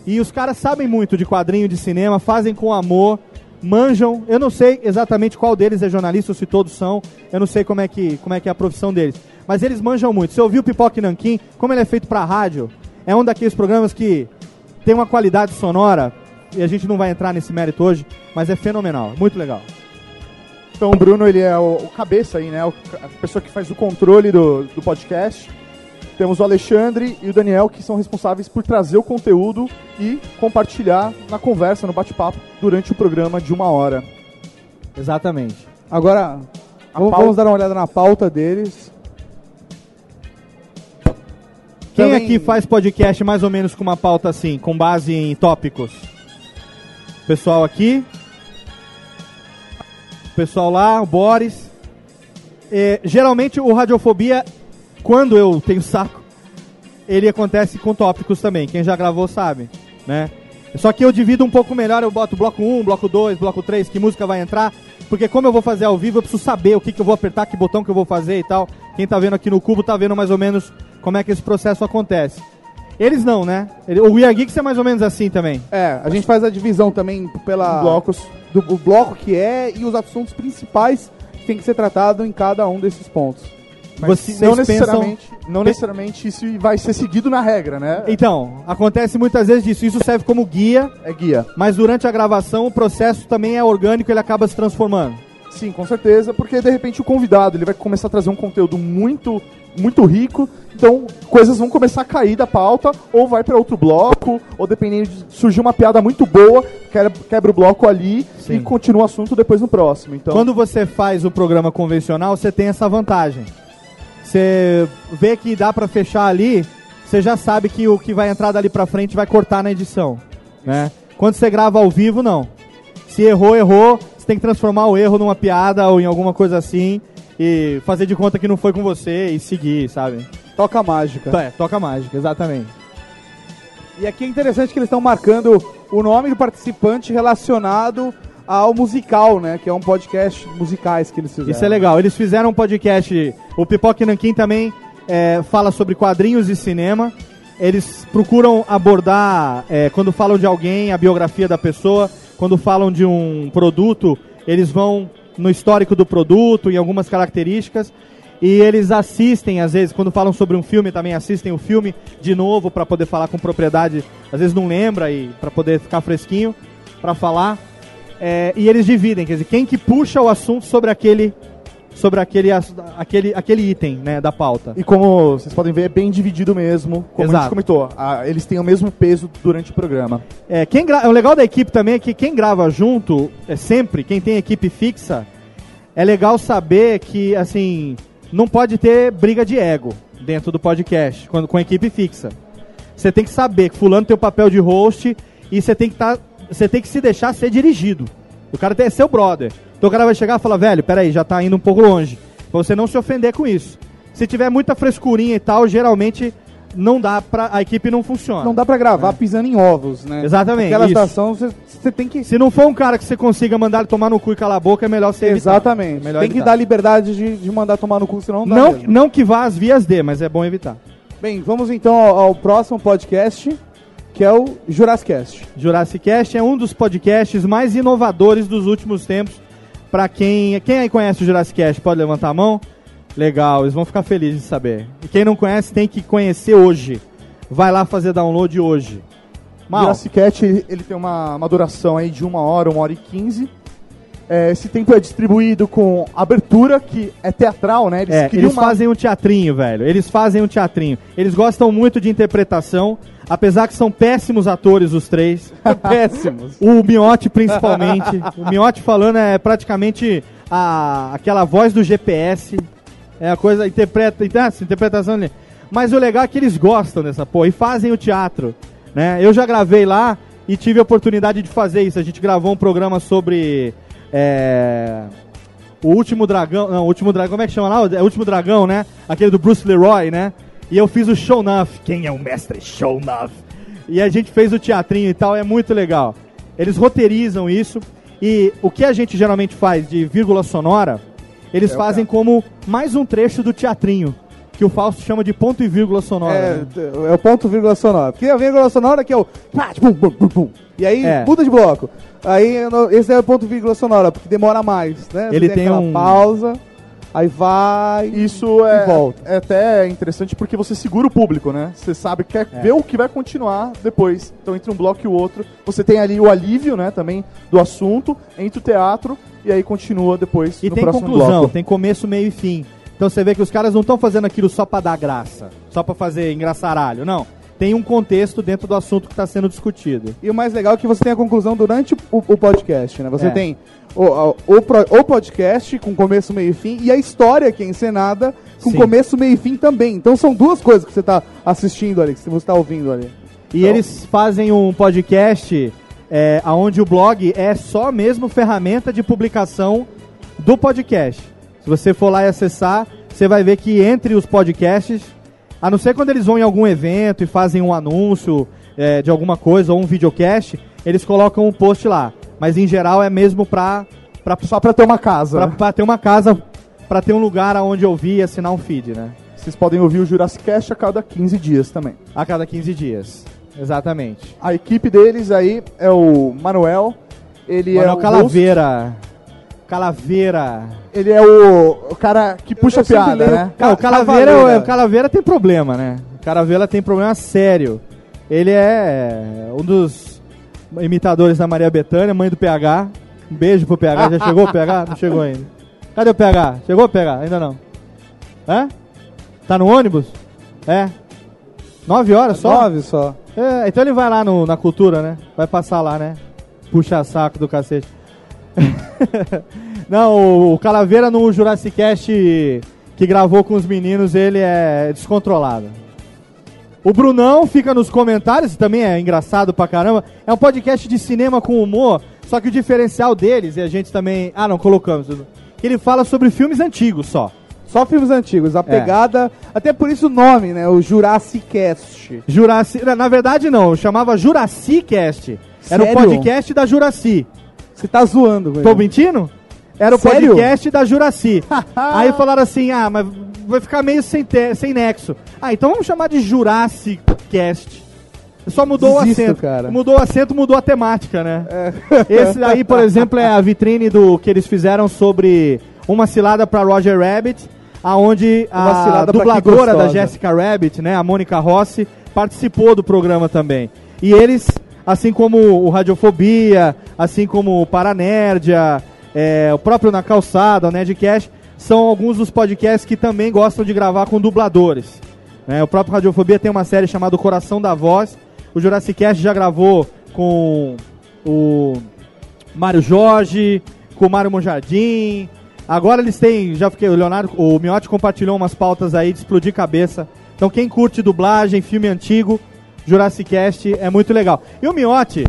E os caras sabem muito de quadrinho de cinema, fazem com amor, manjam. Eu não sei exatamente qual deles é jornalista ou se todos são. Eu não sei como é que, como é, que é a profissão deles. Mas eles manjam muito. Você ouviu o Pipoca e Nanquim, como ele é feito pra rádio, é um daqueles programas que tem uma qualidade sonora, e a gente não vai entrar nesse mérito hoje, mas é fenomenal, muito legal.
Então o Bruno, ele é o, o cabeça aí, né? O- a pessoa que faz o controle do, do podcast. Temos o Alexandre e o Daniel, que são responsáveis por trazer o conteúdo e compartilhar na conversa, no bate-papo, durante o programa de uma hora.
Exatamente.
Agora, vamos,
pauta-
vamos dar uma olhada na pauta deles.
Quem
Também-
aqui faz podcast mais ou menos com uma pauta assim, com base em tópicos? Pessoal aqui. Pessoal lá, o Boris. É, geralmente o Radiofobia, quando eu tenho saco, ele acontece com tópicos também. Quem já gravou sabe, né? Só que eu divido um pouco melhor, eu boto bloco 1, bloco 2, bloco 3, que música vai entrar. Porque como eu vou fazer ao vivo, eu preciso saber o que, que eu vou apertar, que botão que eu vou fazer e tal. Quem tá vendo aqui no cubo tá vendo mais ou menos como é que esse processo acontece. Eles não, né? Ele- O We Are Geeks é mais ou menos assim também.
É, a gente faz a divisão também pela
Blocos.
do o bloco que é e os assuntos principais que tem que ser tratado em cada um desses pontos. Mas
Vocês
não
pensam-
necessariamente, não
Pe-
necessariamente isso vai ser seguido na regra, né?
Então, acontece muitas vezes disso. Isso serve como guia.
É guia.
Mas durante a gravação o processo também é orgânico, ele acaba se transformando.
Sim, com certeza, porque de repente o convidado ele vai começar a trazer um conteúdo muito muito rico, então coisas vão começar a cair da pauta ou vai para outro bloco, ou dependendo de surgir uma piada muito boa, quebra, o bloco ali
Sim.
e continua o assunto depois no próximo. Então,
Quando você faz o programa convencional, você tem essa vantagem. Você vê que dá pra fechar ali, você já sabe que o que vai entrar dali pra frente vai cortar na edição, né? Quando você grava ao vivo, não. Se errou, errou, você tem que transformar o erro numa piada ou em alguma coisa assim e fazer de conta que não foi com você e seguir, sabe?
toca mágica.
É, toca mágica, exatamente.
E aqui é interessante que eles estão marcando o nome do participante relacionado ao musical, né? Que é um podcast musicais que eles fizeram.
Isso é legal. Eles fizeram um podcast. O Pipoca e Nanquim também é, fala sobre quadrinhos e cinema. Eles procuram abordar, é, quando falam de alguém, a biografia da pessoa. Quando falam de um produto, eles vão no histórico do produto, em algumas características. E eles assistem, às vezes, quando falam sobre um filme, também assistem o filme de novo para poder falar com propriedade. Às vezes não lembra e para poder ficar fresquinho para falar. É, e eles dividem, quer dizer, quem que puxa o assunto sobre aquele sobre aquele, aquele, aquele item né, da pauta.
E como vocês podem ver, é bem dividido mesmo, como a
Exato.
gente comentou. Ah, eles têm o mesmo peso durante o programa.
É, quem o legal da equipe também é que quem grava junto, é sempre, quem tem equipe fixa, é legal saber que, assim, não pode ter briga de ego dentro do podcast, quando, com a equipe fixa. Você tem que saber que fulano tem o papel de host e você tem que tá, você tem que se deixar ser dirigido. O cara que ser seu brother. Então o cara vai chegar e falar, velho, peraí, já tá indo um pouco longe. Pra você não se ofender com isso. Se tiver muita frescurinha e tal, geralmente não dá pra. A equipe não funciona.
Não dá pra gravar pisando em ovos, né?
Exatamente,
Aquela estação, você, tem que...
Se não for um cara que você consiga mandar tomar no cu e calar a boca, é melhor você evitar.
Exatamente.
É melhor
tem que
evitar.
dar liberdade de, de mandar tomar no cu, senão não dá
Não,
mesmo.
não que vá às vias D, mas é bom evitar.
Bem, vamos então ao, ao próximo podcast. Que é o Jurassic Cast.
Jurassic Cast é um dos podcasts mais inovadores dos últimos tempos. Pra quem, quem aí conhece o Jurassic Cast, pode levantar a mão? Legal, eles vão ficar felizes de saber. E quem não conhece tem que conhecer hoje. Vai lá fazer download hoje.
O Jurassic Cat, ele, ele tem uma, uma duração aí de uma hora, uma hora e quinze. É, esse tempo é distribuído com abertura, que é teatral, né?
É,
criam
eles fazem um teatrinho, velho. Eles fazem um teatrinho. Eles gostam muito de interpretação, apesar que são péssimos atores os três.
Péssimos.
O Miotti, principalmente. o Miotti falando é praticamente a, aquela voz do GPS. É a coisa, interpreta, essa interpretação ali. Mas o legal é que eles gostam dessa porra e fazem o teatro. Né? Eu já gravei lá e tive a oportunidade de fazer isso. A gente gravou um programa sobre. É, o Último Dragão. Não, o Último Dragão, como é que chama lá? É o Último Dragão, né? Aquele do Bruce Leroy, né? E eu fiz o Show Nuff. Quem é o mestre Show Nuff? E a gente fez o teatrinho e tal, é muito legal. Eles roteirizam isso. E o que a gente geralmente faz de vírgula sonora, eles
É
fazem como mais um trecho do teatrinho. Que o Fausto chama de ponto e vírgula sonora.
É,
né?
t- é o ponto vírgula sonora. Porque a vírgula sonora que é o. pá, bum, bum, bum, bum. E aí
É.
muda de bloco. Aí esse é o ponto vírgula sonora, porque demora mais, né? Você
Ele tem
aquela
um-
pausa, aí vai.
Isso é,
E volta.
é até interessante porque você segura o público, né? Você sabe que quer
É.
ver o que vai continuar depois. Então, entre um bloco e o outro, você tem ali o alívio, né, também do assunto, entre o teatro e aí continua depois
E
no
tem
próximo
conclusão,
bloco.
tem começo, meio e fim. Então você vê que os caras não estão fazendo aquilo só pra dar graça, só pra fazer engraçaralho, não. Tem um contexto dentro do assunto que está sendo discutido.
E o mais legal é que você tem a conclusão durante o, o podcast, né? Você
É.
tem o, o, o podcast com começo, meio e fim e a história que é encenada com
Sim.
começo, meio e fim também. Então são duas coisas que você está assistindo ali, que você está ouvindo ali.
E eles fazem um podcast é, onde o blog é só mesmo ferramenta de publicação do podcast. Se você for lá e acessar, você vai ver que entre os podcasts, a não ser quando eles vão em algum evento e fazem um anúncio é, de alguma coisa ou um videocast, eles colocam um post lá. Mas em geral é mesmo pra, pra,
Só pra ter uma casa.
pra,
né?
pra ter uma casa, pra ter um lugar onde ouvir e assinar um feed, né?
Vocês podem ouvir o Jurassic Cast a cada 15 dias também.
A cada 15 dias. Exatamente.
A equipe deles aí é o Manuel. Ele é
Manuel
o
Calaveira. Calaveira.
ele é o, o cara que puxa piada, né?
Não, o Calaveira,
Cavaleira.
o Calaveira tem problema, né? O Calaveira tem problema sério. Ele é um dos imitadores da Maria Bethânia, mãe do PH. Um beijo pro PH. Já chegou o PH? Não chegou ainda. Cadê o PH? Chegou o PH? Ainda não. Hã? Tá no ônibus? É. Nove horas só?
Nove só.
É, então ele vai lá no, na cultura, né? Vai passar lá, né? Puxa saco do cacete. Não, o, Calaveira no Jurassic Cast que gravou com os meninos, ele é descontrolado. O Brunão fica nos comentários, também é engraçado pra caramba. É um podcast de cinema com humor, só que o diferencial deles, e a gente também. Ah, não, colocamos. Ele fala sobre filmes antigos só.
Só filmes antigos.
É.
A pegada. Até por isso o nome, né? O Jurassic Cast.
Jurassic. Na verdade, não, chamava Jurassic Cast. Era o podcast da Juraci.
Você tá zoando, velho.
Tô mentindo? Era o
Sério?
podcast da Juraci. Aí falaram assim: ah, mas vai ficar meio sem, te- sem nexo. Ah, então vamos chamar de Jurassic Cast. Só mudou
Desisto,
o acento.
cara. É.
Mudou o acento, mudou a temática, né? Esse aí, por exemplo, é a vitrine do que eles fizeram sobre uma cilada pra Roger Rabbit, aonde
Uma
a
cilada pra que
dubladora da
gostosa.
Jessica Rabbit, né, a Mônica Rossi, participou do programa também. E eles, assim como o Radiofobia, assim como o Paranerdia, é, o próprio Na Calçada, o Nerdcast, são alguns dos podcasts que também gostam de gravar com dubladores. né? O próprio Radiofobia tem uma série chamada Coração da Voz. O Jurassic Cast já gravou com o Mário Jorge, com o Mário Monjardim. Agora eles têm, já fiquei, o Leonardo, o Miotti compartilhou umas pautas aí de explodir cabeça. Então quem curte dublagem, filme antigo, Jurassic Cast é muito legal. E o Miotti,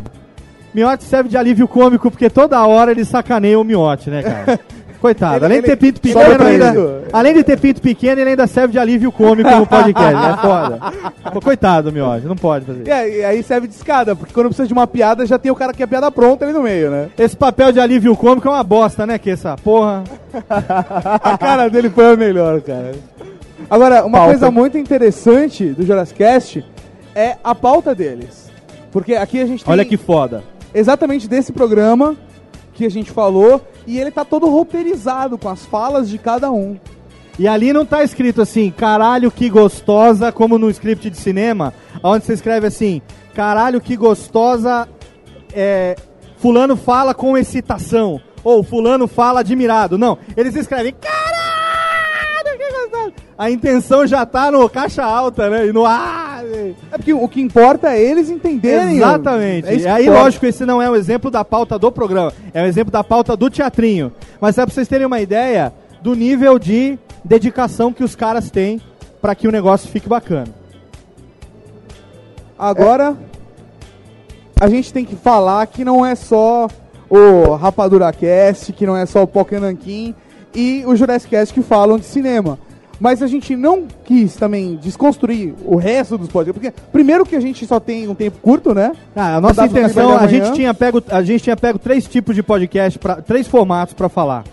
Miotti serve de alívio cômico porque toda hora ele sacaneia o Miotti, né, cara? Coitado,
Ele-
além de ter
ele-
pinto pequeno, ainda, além de ter pinto pequeno, ele ainda serve de alívio cômico no podcast. É foda. Pô, Coitado do Miotti, não pode fazer
E aí, e aí serve de escada, porque quando precisa de uma piada, já tem o cara que é piada pronta ali no meio, né?
Esse papel de alívio cômico é uma bosta, né, que essa porra.
A cara dele foi a melhor, cara. Agora, uma
Pauta.
coisa muito interessante do Jurassic Cast é a pauta deles. Porque aqui a gente tem
Olha que foda.
Exatamente desse programa que a gente falou e ele tá todo roteirizado com as falas de cada um.
E ali não tá escrito assim, caralho que gostosa, como no script de cinema, onde você escreve assim, caralho que gostosa, é, fulano fala com excitação, ou fulano fala admirado. Não, eles escrevem, caralho. A intenção já tá no caixa alta, né? E no ar.
É porque o que importa é eles entenderem.
Exatamente.
É
e aí,
importa.
lógico, esse não é um exemplo da pauta do programa, é um exemplo da pauta do teatrinho. Mas é pra vocês terem uma ideia do nível de dedicação que os caras têm pra que o negócio fique bacana.
Agora, a gente tem que falar que não é só o Rapadura Cast, que não é só o Pokénankin e o Jurassic Cast que falam de cinema. Mas a gente não quis também desconstruir o resto dos podcasts, porque primeiro que a gente só tem um tempo curto, né?
Ah, a nossa intenção, a gente, tinha pego, a gente tinha pego três tipos de podcast, pra, três formatos pra falar.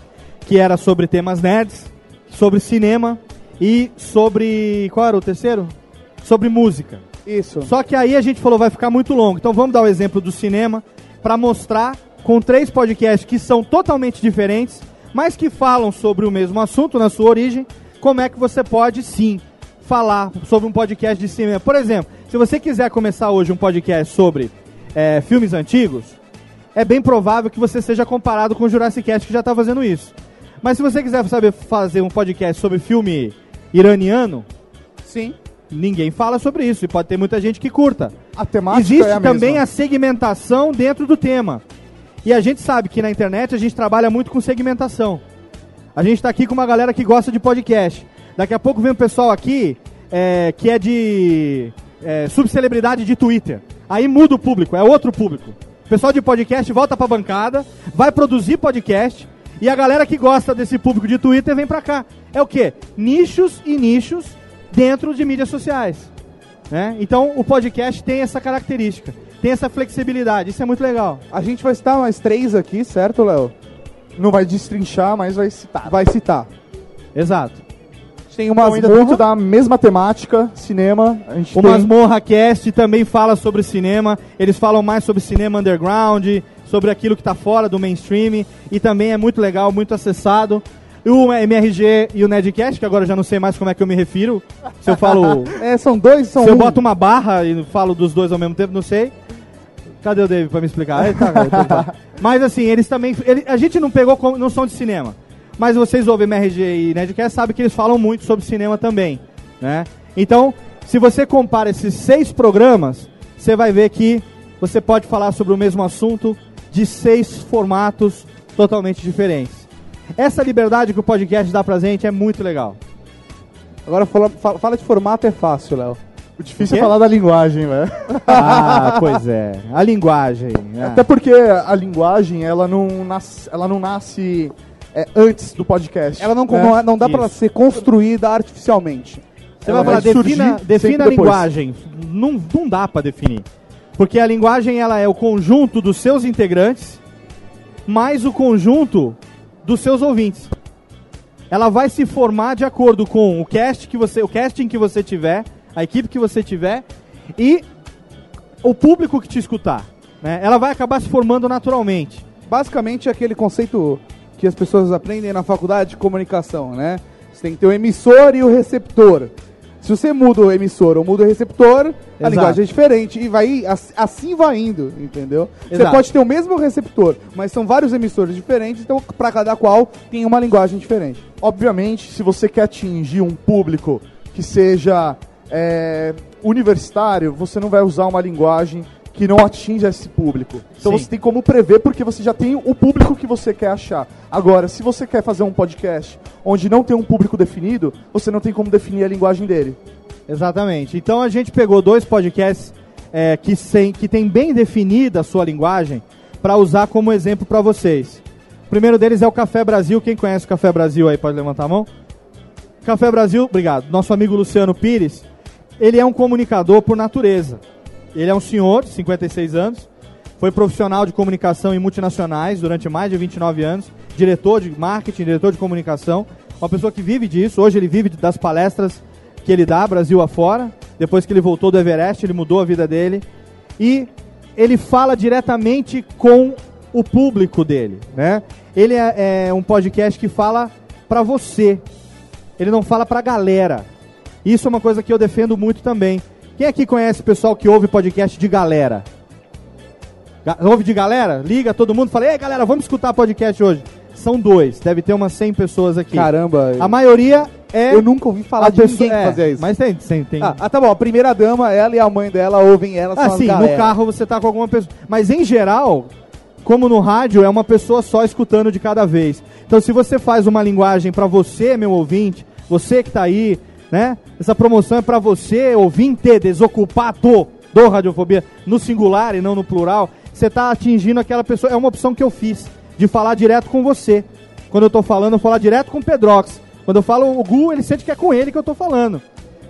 Que era sobre temas nerds, sobre cinema e sobre. Qual era o terceiro? Sobre música.
Isso.
Só que aí a gente falou, vai ficar muito longo. Então vamos dar o exemplo do cinema pra mostrar com três podcasts que são totalmente diferentes, mas que falam sobre o mesmo assunto na sua origem, como é que você pode sim falar sobre um podcast de cinema. Por exemplo, se você quiser começar hoje um podcast sobre é, filmes antigos, é bem provável que você seja comparado com o Jurassic Cast que já está fazendo isso. Mas se você quiser saber fazer um podcast sobre filme iraniano,
sim,
ninguém fala sobre isso e pode ter muita gente que curta.
A temática
Existe
é a
também
mesma.
a segmentação dentro do tema. E a gente sabe que na internet a gente trabalha muito com segmentação. A gente está aqui com uma galera que gosta de podcast. Daqui a pouco vem um pessoal aqui é, que é de é, subcelebridade de Twitter. Aí muda o público, é outro público. O pessoal de podcast volta pra bancada, vai produzir podcast e a galera que gosta desse público de Twitter vem pra cá. É o quê? Nichos e nichos dentro de mídias sociais. né? Então o podcast tem essa característica, tem essa flexibilidade, isso é muito legal.
A gente vai citar mais três aqui, certo, Léo?
Não vai destrinchar, mas vai citar.
Vai citar.
Exato.
A gente tem umas
Então, ainda dentro da mesma temática, cinema, a gente
O
tem...
Masmorra Cast também fala sobre cinema. Eles falam mais sobre cinema underground, sobre aquilo que está fora do mainstream. E também é muito legal, muito acessado. O MRG e o Nedcast, que agora eu já não sei mais como é que eu me refiro. Se eu falo.
É, são dois, são
Se eu
um.
boto uma barra e falo dos dois ao mesmo tempo, não sei. Cadê o David pra me explicar? Tá, então tá. Mas assim, eles também. ele- a gente não pegou, como- não são de cinema. Mas vocês ouvem MRG e Nerdcast, sabem que eles falam muito sobre cinema também. Né? Então, se você compara esses seis programas, você vai ver que você pode falar sobre o mesmo assunto de seis formatos totalmente diferentes. Essa liberdade que o podcast dá pra gente é muito legal.
Agora fala, fala de formato é fácil, Léo.
O difícil
O
é falar da linguagem, velho.
Ah, pois é. A linguagem. né?
Até porque a linguagem, ela não nasce, ela não nasce é, antes do podcast.
Ela não,
né?
não, é- não dá pra
Isso.
ser construída artificialmente.
Você
Ela
vai falar, defina, defina a
depois.
linguagem. Não, não dá pra definir. Porque a linguagem ela é o conjunto dos seus integrantes mais o conjunto dos seus ouvintes. Ela vai se formar de acordo com o cast que você, o casting que você tiver, a equipe que você tiver e o público que te escutar. né? Ela vai acabar se formando naturalmente.
Basicamente é aquele conceito que as pessoas aprendem na faculdade de comunicação, né? Você tem que ter o emissor e o receptor. Se você muda o emissor ou muda o receptor, a
Exato.
linguagem é diferente e vai ass- assim vai indo, entendeu? Você
Exato.
pode ter o mesmo receptor, mas são vários emissores diferentes, então para cada qual tem uma linguagem diferente.
Obviamente, se você quer atingir um público que seja é, universitário, você não vai usar uma linguagem que não atinja esse público. Então
Sim.
você tem como prever porque você já tem o público que você quer achar. Agora, se você quer fazer um podcast onde não tem um público definido, você não tem como definir a linguagem dele.
Exatamente. Então a gente pegou dois podcasts é, que, sem, que tem bem definida a sua linguagem para usar como exemplo para vocês. O primeiro deles é o Café Brasil. Quem conhece o Café Brasil aí pode levantar a mão? Café Brasil, obrigado. Nosso amigo Luciano Pires, ele é um comunicador por natureza. Ele é um senhor de 56 anos, foi profissional de comunicação em multinacionais durante mais de 29 anos, diretor de marketing, diretor de comunicação, uma pessoa que vive disso. Hoje ele vive das palestras que ele dá Brasil afora. Depois que ele voltou do Everest, ele mudou a vida dele. E ele fala diretamente com o público dele, né? Ele é, é um podcast que fala pra você. Ele não fala pra galera. Isso é uma coisa que eu defendo muito também. Quem aqui conhece o pessoal que ouve podcast de galera? Ga- ouve de galera? Liga todo mundo, fala: "Ei, galera, vamos escutar podcast hoje". São dois, deve ter umas 100 pessoas aqui.
Caramba.
A maioria é
Eu nunca ouvi falar
a
de ninguém que
é,
fazia isso.
Mas tem, tem, tem.
Ah, ah, tá bom. A primeira dama, ela e a mãe dela ouvem ela.
Ah, sim, no carro você tá com alguma pessoa. Mas em geral, como no rádio, é uma pessoa só escutando de cada vez. Então se você faz uma linguagem pra você, meu ouvinte, você que tá aí, né? Essa promoção é pra você, ouvinte, desocupado do Radiofobia, no singular e não no plural. Você tá atingindo aquela pessoa. É uma opção que eu fiz, de falar direto com você. Quando eu tô falando, eu falo direto com o Pedrox. Quando eu falo o Gu, ele sente que é com ele que eu tô falando.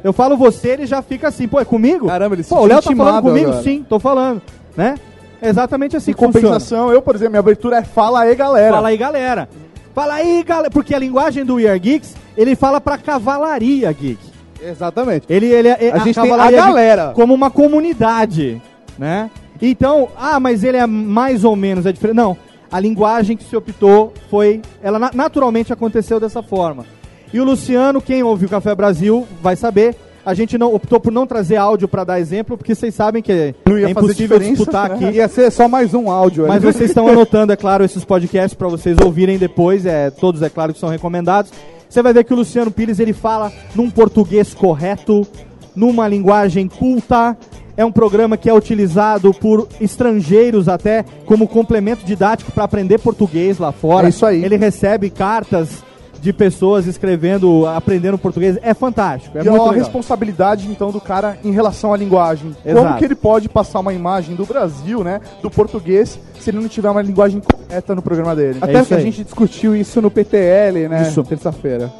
Eu falo você, ele já fica assim, pô, é comigo?
Caramba, ele se
Pô, o Léo tá falando comigo?
agora.
Sim, tô falando, né? É exatamente assim
Em
que funciona.
compensação, eu, por exemplo, minha abertura é Fala aí, galera.
Fala aí, galera. Fala aí, galera. Porque a linguagem do We Are Geeks, ele fala pra cavalaria geek.
Exatamente.
Ele, ele é
A gente tem a galera.
como uma comunidade, né? Então, ah, mas ele é mais ou menos é diferente. Não, a linguagem que se optou foi, ela na- naturalmente aconteceu dessa forma. E o Luciano, quem ouve o Café Brasil, vai saber. A gente não optou por não trazer áudio pra dar exemplo, porque vocês sabem que
Não ia
é impossível disputar
né?
aqui.
Ia ser só mais um áudio.
Mas
aí.
vocês estão anotando, é claro, esses podcasts para vocês ouvirem depois. É, todos, é claro, que são recomendados. Você vai ver que o Luciano Pires ele fala num português correto, numa linguagem culta. É um programa que é utilizado por estrangeiros até como complemento didático para aprender português lá fora.
É isso aí.
Ele recebe cartas de pessoas escrevendo, aprendendo português. É fantástico. É
e
muito
a
legal.
responsabilidade, então, do cara em relação à linguagem.
Exato.
Como que ele pode passar uma imagem do Brasil, né, do português, se ele não tiver uma linguagem correta no programa dele?
É
Até que a gente discutiu isso no PTL, né?
Isso.
Terça-feira.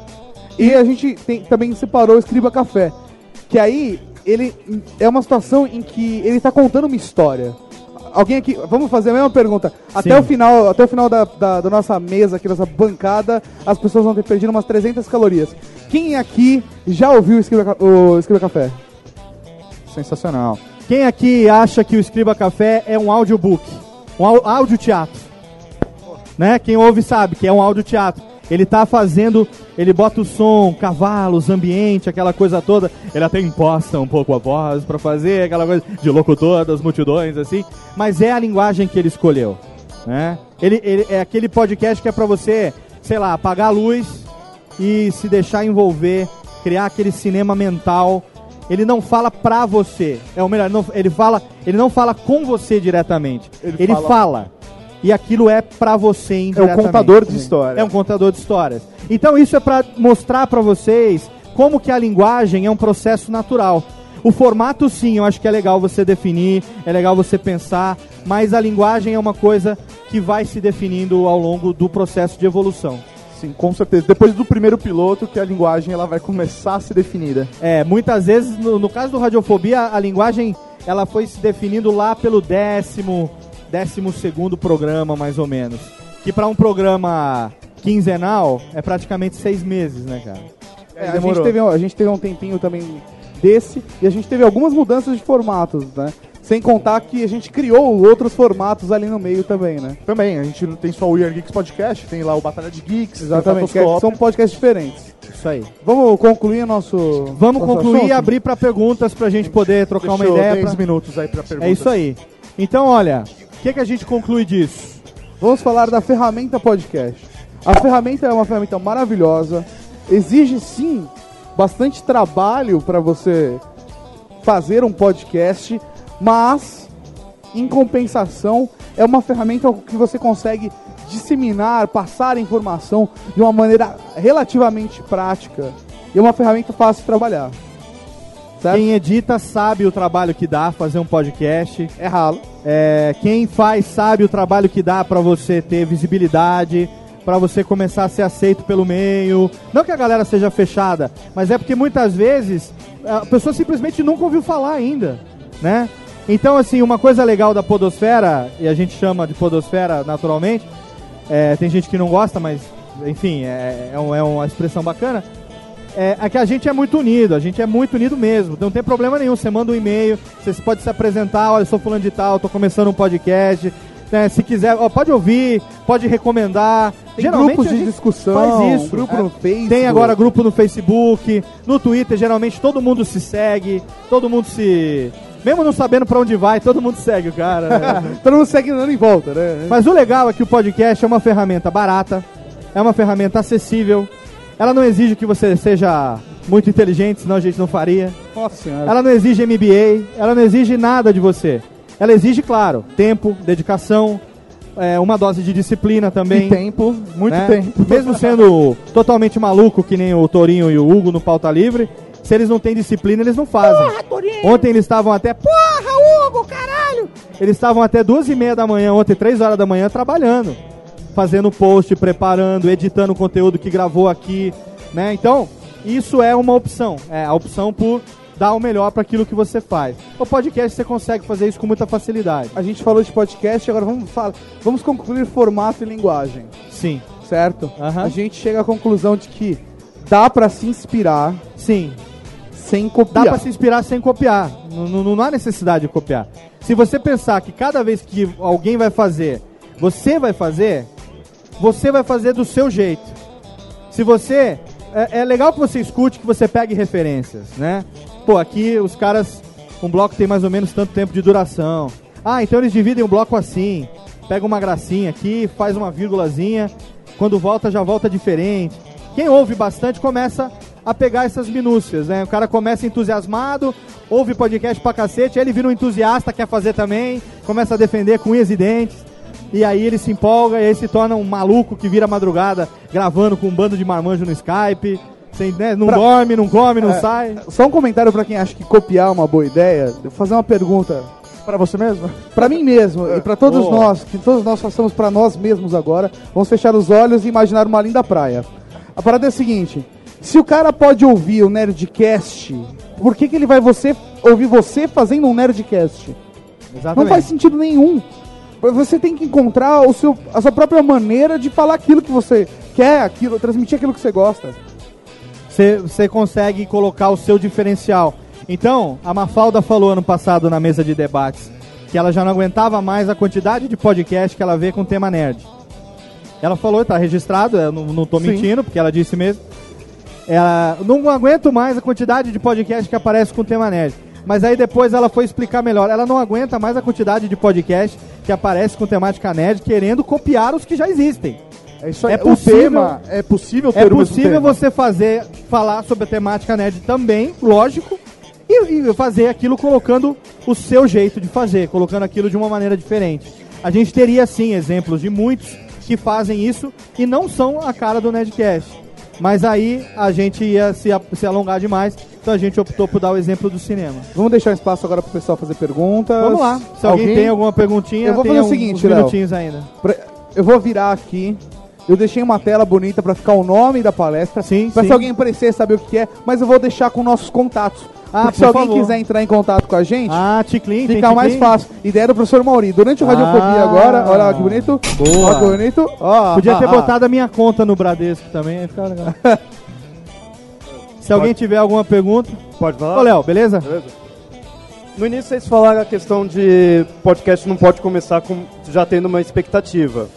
E a gente tem- também separou o Escriba Café. Que aí, ele é uma situação em que ele tá contando uma história. Alguém aqui, vamos fazer a mesma pergunta. Até
Sim.
o final, até o final da, da, da nossa mesa aqui, nossa bancada, as pessoas vão ter perdido umas 300 calorias. Quem aqui já ouviu o Escriba, o Escriba Café?
Sensacional.
Quem aqui acha que o Escriba Café é um audiobook? Um au- audioteatro? Né? Quem ouve sabe que é um audioteatro. Ele tá fazendo, ele bota o som, cavalos, ambiente, aquela coisa toda. Ele até imposta um pouco a voz pra fazer aquela coisa de locutor das multidões, assim. Mas é a linguagem que ele escolheu. Né? Ele, ele- é aquele podcast que é pra você, sei lá, apagar a luz e se deixar envolver, criar aquele cinema mental. Ele não fala pra você. É o melhor, ele não, ele fala, ele não fala com você diretamente.
Ele
Ele,
fala-
fala. E aquilo é pra você
É o contador de história.
É um contador de histórias. Então isso é pra mostrar pra vocês como que a linguagem é um processo natural. O formato sim, eu acho que é legal você definir, é legal você pensar, mas a linguagem é uma coisa que vai se definindo ao longo do processo de evolução.
Sim, com certeza. Depois do primeiro piloto, que a linguagem ela vai começar a ser definida.
É, muitas vezes, no, no caso do Radiofobia, a linguagem ela foi se definindo lá pelo décimo, décimo segundo programa, mais ou menos. Que para um programa quinzenal é praticamente seis meses, né, cara?
É, a, gente teve, um- a gente teve um tempinho também desse e a gente teve algumas mudanças de formatos, né? Sem contar que a gente criou outros formatos ali no meio também, né?
Também, a gente não tem só o We Are Geeks Podcast, tem lá o Batalha de Geeks,
Exatamente, que é- são podcasts diferentes.
Isso aí.
Vamos concluir nosso.
Vamos
nosso
concluir e
assunto?
abrir para perguntas pra gente poder trocar uma
Deixou
ideia.
10
pra-
minutos aí pra perguntas.
É isso aí. Então, olha, o que, que a gente conclui disso?
Vamos falar da ferramenta podcast. A ferramenta é uma ferramenta maravilhosa. Exige sim bastante trabalho para você fazer um podcast, mas em compensação é uma ferramenta que você consegue disseminar, passar informação de uma maneira relativamente prática. E é uma ferramenta fácil de trabalhar. Certo?
Quem edita sabe o trabalho que dá fazer um podcast.
É ralo.
É, quem faz sabe o trabalho que dá pra você ter visibilidade, pra você começar a ser aceito pelo meio. Não que a galera seja fechada, mas é porque muitas vezes a pessoa simplesmente nunca ouviu falar ainda, né? Então, assim, uma coisa legal da podosfera, e a gente chama de podosfera naturalmente, é, tem gente que não gosta, mas, enfim, é, é, um- é uma expressão bacana, é, é que a gente é muito unido, a gente é muito unido mesmo. Não tem problema nenhum. Você manda um e-mail, você pode se apresentar, olha, eu sou fulano de tal, tô começando um podcast. né, se quiser, ó, pode ouvir, pode recomendar.
Tem
Geralmente
grupos de discussão,
faz isso.
grupo
É,
no Facebook.
Tem agora grupo no Facebook, no Twitter, geralmente todo mundo se segue, todo mundo se. Mesmo não sabendo pra onde vai, todo mundo segue o cara. né?
Todo mundo segue andando em volta, né?
Mas o legal é que o podcast é uma ferramenta barata, é uma ferramenta acessível. Ela não exige que você seja muito inteligente, senão a gente não faria.
Nossa senhora.
Ela não exige MBA, ela não exige nada de você. Ela exige, claro, tempo, dedicação, é, uma dose de disciplina também.
E tempo, muito
né?
tempo.
Mesmo sendo totalmente maluco, que nem o Torinho e o Hugo no Pauta Livre, se eles não têm disciplina, eles não fazem. Ontem eles estavam até. Porra, Hugo, caralho! Eles estavam até duas e meia da manhã, ontem, três horas da manhã, trabalhando. Fazendo post, preparando, editando o conteúdo que gravou aqui, né? Então, isso é uma opção. É a opção por dar o melhor para aquilo que você faz. O podcast você consegue fazer isso com muita facilidade.
A gente falou de podcast, agora vamos falar, vamos concluir formato e linguagem,
Sim.
certo? A gente chega à conclusão de que dá pra se inspirar
Sim.
sem copiar.
Dá pra se inspirar sem copiar. Não, não- não há necessidade de copiar. Se você pensar que cada vez que alguém vai fazer, você vai fazer, você vai fazer do seu jeito. Se você. É, é legal que você escute, que você pegue referências, né? Pô, aqui os caras. Um bloco tem mais ou menos tanto tempo de duração. Ah, então eles dividem o bloco assim. Pega uma gracinha aqui, faz uma vírgulazinha. Quando volta, já volta diferente. Quem ouve bastante começa a pegar essas minúcias, né? O cara começa entusiasmado, ouve podcast pra cacete, aí ele vira um entusiasta, quer fazer também, começa a defender com unhas e dentes. E aí ele se empolga e aí se torna um maluco que vira madrugada gravando com um bando de marmanjo no Skype. Sem, né? Não
Pra-
dorme, não come, não
É,
sai.
Só um comentário pra quem acha que copiar é uma boa ideia. Eu vou fazer uma pergunta
Pra você mesmo?
Pra mim mesmo e pra todos
Boa.
nós, que todos nós façamos pra nós mesmos agora. Vamos fechar os olhos e imaginar uma linda praia. A parada é a seguinte: se o cara pode ouvir o Nerdcast, por que, que ele vai você ouvir você fazendo um Nerdcast?
Exatamente.
Não faz sentido nenhum. Você tem que encontrar o seu, a sua própria maneira de falar aquilo que você quer, aquilo, transmitir aquilo que você gosta.
você, você consegue colocar o seu diferencial. Então, a Mafalda falou ano passado na mesa de debates que ela já não aguentava mais a quantidade de podcast que ela vê com tema nerd. Ela falou, está registrado, eu não, não tô
Sim.
mentindo, porque ela disse mesmo. Ela, não aguento mais a quantidade de podcast que aparece com tema nerd. Mas aí depois ela foi explicar melhor. Ela não aguenta mais a quantidade de podcast que aparece com temática nerd, querendo copiar os que já existem.
É isso aí.
É possível-
o tema é possível ter
É possível você fazer, falar sobre a temática nerd também, lógico, e, e fazer aquilo colocando o seu jeito de fazer, colocando aquilo de uma maneira diferente. A gente teria sim exemplos de muitos que fazem isso e não são a cara do Nerdcast. Mas aí a gente ia se, se alongar demais, então a gente optou por dar o exemplo do cinema.
Vamos deixar espaço agora pro pessoal fazer perguntas.
Vamos lá. Se alguém, tem alguma perguntinha,
Eu vou
tem
fazer o seguinte, Léo.
minutinhos ainda.
Eu vou virar aqui. Eu deixei uma tela bonita pra ficar o nome da palestra.
Sim,
Pra
sim.
se alguém parecer saber o que é, mas eu vou deixar com nossos contatos.
Ah,
Porque se alguém
favor.
quiser entrar em contato com a gente,
Ah, Ticlin,
fica mais
Ticlin?
fácil. Ideia do professor Mauri. Durante o Radiofobia
Ah.
agora, olha lá que bonito.
Boa.
Olha que bonito. Ó,
Podia
ah,
ter
ah.
botado a minha conta no Bradesco também, aí fica legal. Se alguém tiver alguma pergunta.
Pode falar?
Ô, Léo, beleza?
Beleza. No início vocês falaram a questão de podcast não pode começar com já tendo uma expectativa,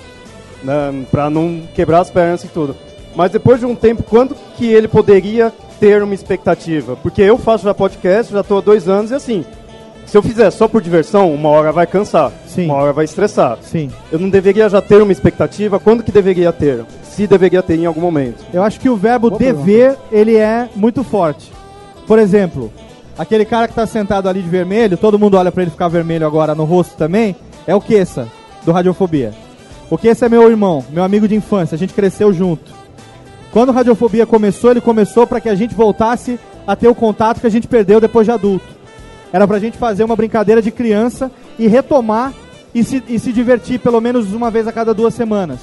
né, para não quebrar as pernas e tudo. Mas depois de um tempo, quando que ele poderia ter uma expectativa? Porque eu faço já podcast, já estou há dois anos e assim, se eu fizer só por diversão, uma hora vai cansar,
Sim.
uma hora vai estressar.
Sim.
Eu não deveria já ter uma expectativa? Quando que deveria ter? Se deveria ter em algum momento.
Eu acho que o verbo
Boa
dever, ele é muito forte. Por exemplo, aquele cara que tá sentado ali de vermelho, todo mundo olha pra ele ficar vermelho agora no rosto também, é o Kessa, do Radiofobia. O Kessa é meu irmão, meu amigo de infância, a gente cresceu junto. Quando o Radiofobia começou, ele começou para que a gente voltasse a ter o contato que a gente perdeu depois de adulto. Era pra gente fazer uma brincadeira de criança e retomar e se, e se divertir pelo menos uma vez a cada duas semanas.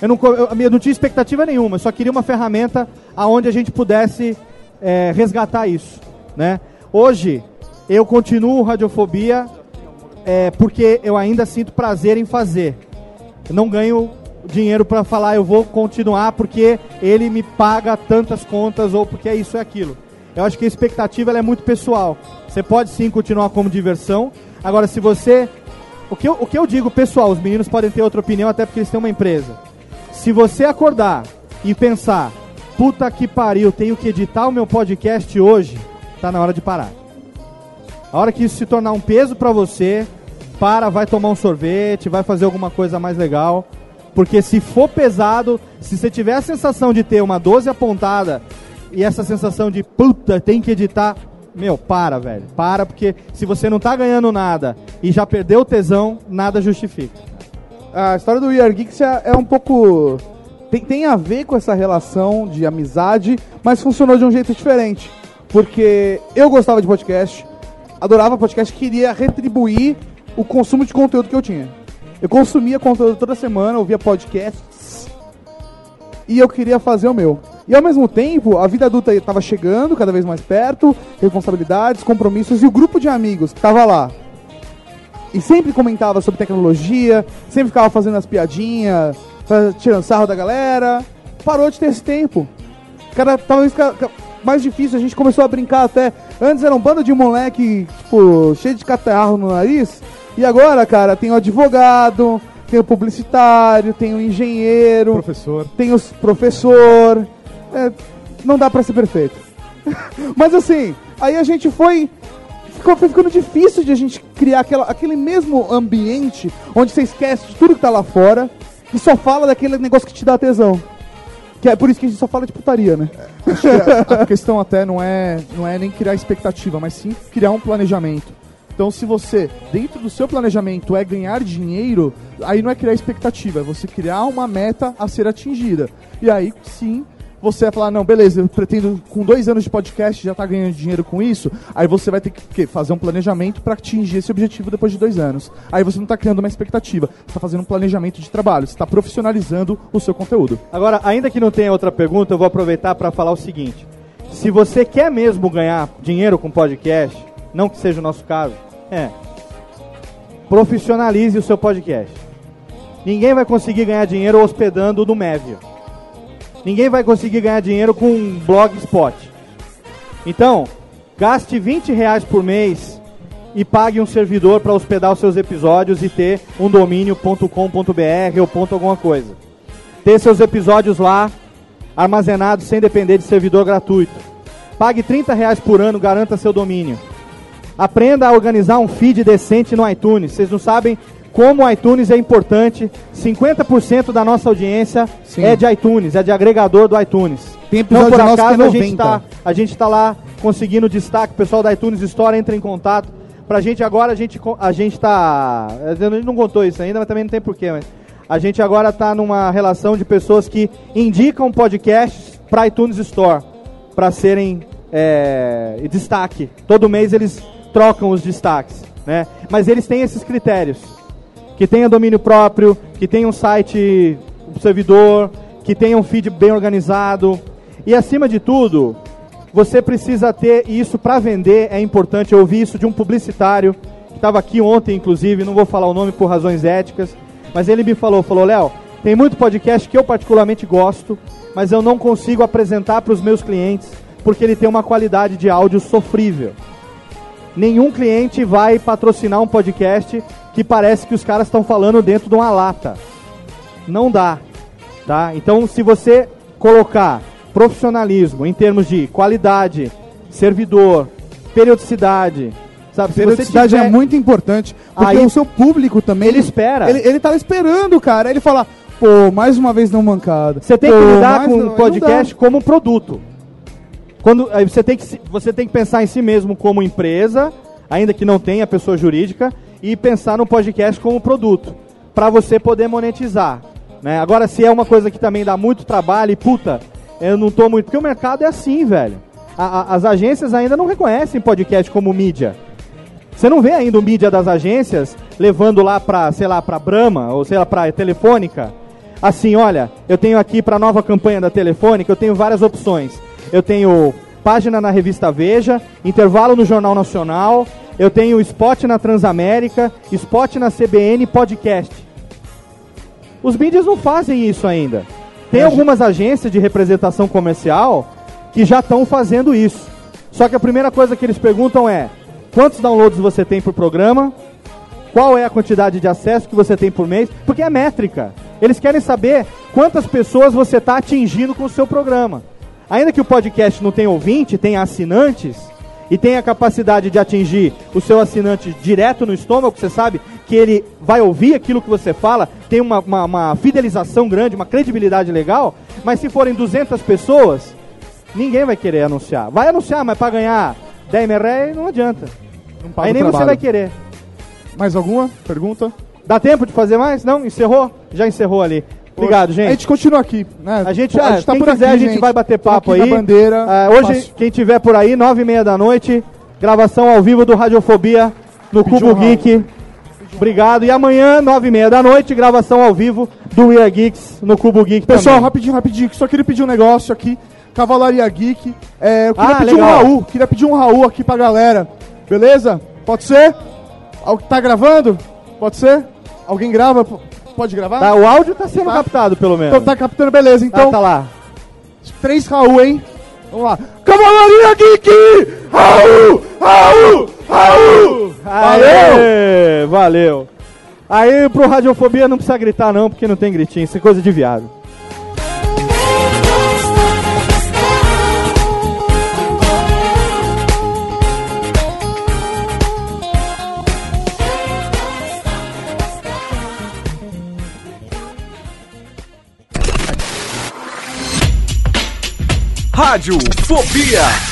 Eu não, eu, eu não tinha expectativa nenhuma, eu só queria uma ferramenta aonde a gente pudesse é, resgatar isso. Né? Hoje, eu continuo Radiofobia é, porque eu ainda sinto prazer em fazer. Eu não ganho dinheiro para falar eu vou continuar porque ele me paga tantas contas ou porque é isso e aquilo. Eu acho que a expectativa é muito pessoal. Você pode sim continuar como diversão. Agora, se você. O que, eu, o que eu digo, pessoal, os meninos podem ter outra opinião, até porque eles têm uma empresa. Se você acordar e pensar, puta que pariu, tenho que editar o meu podcast hoje, tá na hora de parar. A hora que isso se tornar um peso para você, para, vai tomar um sorvete, vai fazer alguma coisa mais legal. Porque se for pesado, se você tiver a sensação de ter uma 12 apontada e essa sensação de puta, tem que editar, meu, para, velho. Para, porque se você não tá ganhando nada e já perdeu o tesão, nada justifica.
A história do We Are Geeks é, é um pouco. Tem, tem a ver com essa relação de amizade, mas funcionou de um jeito diferente. Porque eu gostava de podcast, adorava podcast, queria retribuir o consumo de conteúdo que eu tinha. Eu consumia conteúdo toda semana, ouvia podcasts e eu queria fazer o meu. E ao mesmo tempo, a vida adulta estava chegando cada vez mais perto, responsabilidades, compromissos e o grupo de amigos que estava lá. E sempre comentava sobre tecnologia, sempre ficava fazendo as piadinhas, tirando sarro da galera. Parou de ter esse tempo. Cada, talvez mais difícil, a gente começou a brincar até. Antes era um bando de moleque, tipo, cheio de catarro no nariz. E agora, cara, tem o advogado, tem o publicitário, tem o engenheiro,
Professor.
tem os professor. É, não dá pra ser perfeito. Mas assim, aí a gente foi. Ficou, ficando difícil de a gente criar aquela, aquele mesmo ambiente onde você esquece de tudo que tá lá fora e só fala daquele negócio que te dá tesão. Que é por isso que a gente só fala de putaria, né?
Acho que a, a questão até não é, não é nem criar expectativa, mas sim criar um planejamento. Então, se você, dentro do seu planejamento, é ganhar dinheiro, aí não é criar expectativa, é você criar uma meta a ser atingida. E aí, sim, você vai falar, não, beleza, eu pretendo, com dois anos de podcast, já tá ganhando dinheiro com isso, aí você vai ter que fazer um planejamento para atingir esse objetivo depois de dois anos. Aí você não tá criando uma expectativa, você tá fazendo um planejamento de trabalho, você tá profissionalizando o seu conteúdo.
Agora, ainda que não tenha outra pergunta, eu vou aproveitar para falar o seguinte: se você quer mesmo ganhar dinheiro com podcast, não que seja o nosso caso, é profissionalize o seu podcast. Ninguém vai conseguir ganhar dinheiro hospedando no Mévio. Ninguém vai conseguir ganhar dinheiro com um blogspot. Então, gaste 20 reais por mês e pague um servidor para hospedar os seus episódios e ter um domínio.com.br ou ponto alguma coisa. Ter seus episódios lá armazenados sem depender de servidor gratuito. Pague 30 reais por ano, garanta seu domínio. Aprenda a organizar um feed decente no iTunes. Vocês não sabem como o iTunes é importante. 50% da nossa audiência é de iTunes, é de agregador do iTunes.
Tem
Não por
é
acaso a gente
90.
tá, a gente tá lá conseguindo destaque. O pessoal da iTunes Store entra em contato. Pra gente agora, a gente, a gente tá. A gente não contou isso ainda, mas também não tem porquê. Mas a gente agora tá numa relação de pessoas que indicam podcasts pra iTunes Store para serem é, destaque. Todo mês eles trocam os destaques, né? Mas eles têm esses critérios, que tenha domínio próprio, que tenha um site, um servidor, que tenha um feed bem organizado e acima de tudo, você precisa ter isso para vender é importante. Eu ouvi isso de um publicitário que estava aqui ontem, inclusive, não vou falar o nome por razões éticas, mas ele me falou, falou, Léo, tem muito podcast que eu particularmente gosto, mas eu não consigo apresentar para os meus clientes porque ele tem uma qualidade de áudio sofrível. Nenhum cliente vai patrocinar um podcast que parece que os caras estão falando dentro de uma lata. Não dá, tá? Então, se você colocar profissionalismo em termos de qualidade, servidor, periodicidade, sabe?
Periodicidade
tiver-
é muito importante, porque
Aí-
o seu público também...
Ele espera.
Ele, ele tá esperando, cara. Ele fala, pô, mais uma vez não mancada.
Você tem
Pô,
que lidar com o podcast como um produto. Quando você tem que você tem que pensar em si mesmo como empresa, ainda que não tenha pessoa jurídica, e pensar no podcast como produto, para você poder monetizar, né? Agora se é uma coisa que também dá muito trabalho e puta, eu não tô muito, porque o mercado é assim, velho. A- a- as agências ainda não reconhecem podcast como mídia. Você não vê ainda o mídia das agências levando lá pra, sei lá, pra Brahma ou sei lá, pra Telefônica. Assim, olha, eu tenho aqui pra nova campanha da Telefônica, eu tenho várias opções. Eu tenho página na revista Veja, intervalo no Jornal Nacional, eu tenho spot na Transamérica, spot na CBN, podcast. Os mídias não fazem isso ainda. Tem algumas agências de representação comercial que já estão fazendo isso. Só que a primeira coisa que eles perguntam é: quantos downloads você tem por programa? Qual é a quantidade de acesso que você tem por mês? Porque é métrica. Eles querem saber quantas pessoas você está atingindo com o seu programa. Ainda que o podcast não tenha ouvinte, tenha assinantes, e tenha a capacidade de atingir o seu assinante direto no estômago, você sabe que ele vai ouvir aquilo que você fala, tem uma, uma, uma fidelização grande, uma credibilidade legal, mas se forem 200 pessoas, ninguém vai querer anunciar. Vai anunciar, mas para ganhar 10 merréis não adianta.
paga
Aí nem você
trabalho.
vai querer.
Mais alguma pergunta?
Dá tempo de fazer mais? Não? Encerrou? Já encerrou ali. Obrigado, gente.
A gente continua aqui, né?
A gente,
a
ah,
gente tá por
quiser,
aqui,
a gente, vai bater papo aí.
bandeira.
Ah, hoje,
Faço-
quem tiver por aí, nove e meia da noite, gravação ao vivo do Radiofobia no
Pediu
Cubo
um.
Geek. Obrigado. E amanhã, nove e meia da noite, gravação ao vivo do We Are Geeks no Cubo Geek
Pessoal,
também.
rapidinho, rapidinho. Só queria pedir um negócio aqui. Cavalaria Geek. É, eu queria
Ah,
pedir um
legal.
Raul. Queria pedir um Raul aqui pra galera. Beleza? Pode ser? Tá gravando? Pode ser? Alguém grava? Pode gravar?
Tá, o áudio tá sendo
Tá.
captado, pelo menos.
Então tá captando, beleza. Então,
tá, tá lá.
três Raul, hein? Vamos lá. Cavalaria Geek! Raul! Raul! Raul! Valeu!
Aê, valeu. Aí pro Radiofobia não precisa gritar não, porque não tem gritinho, isso é coisa de viado.
Rádio Fobia.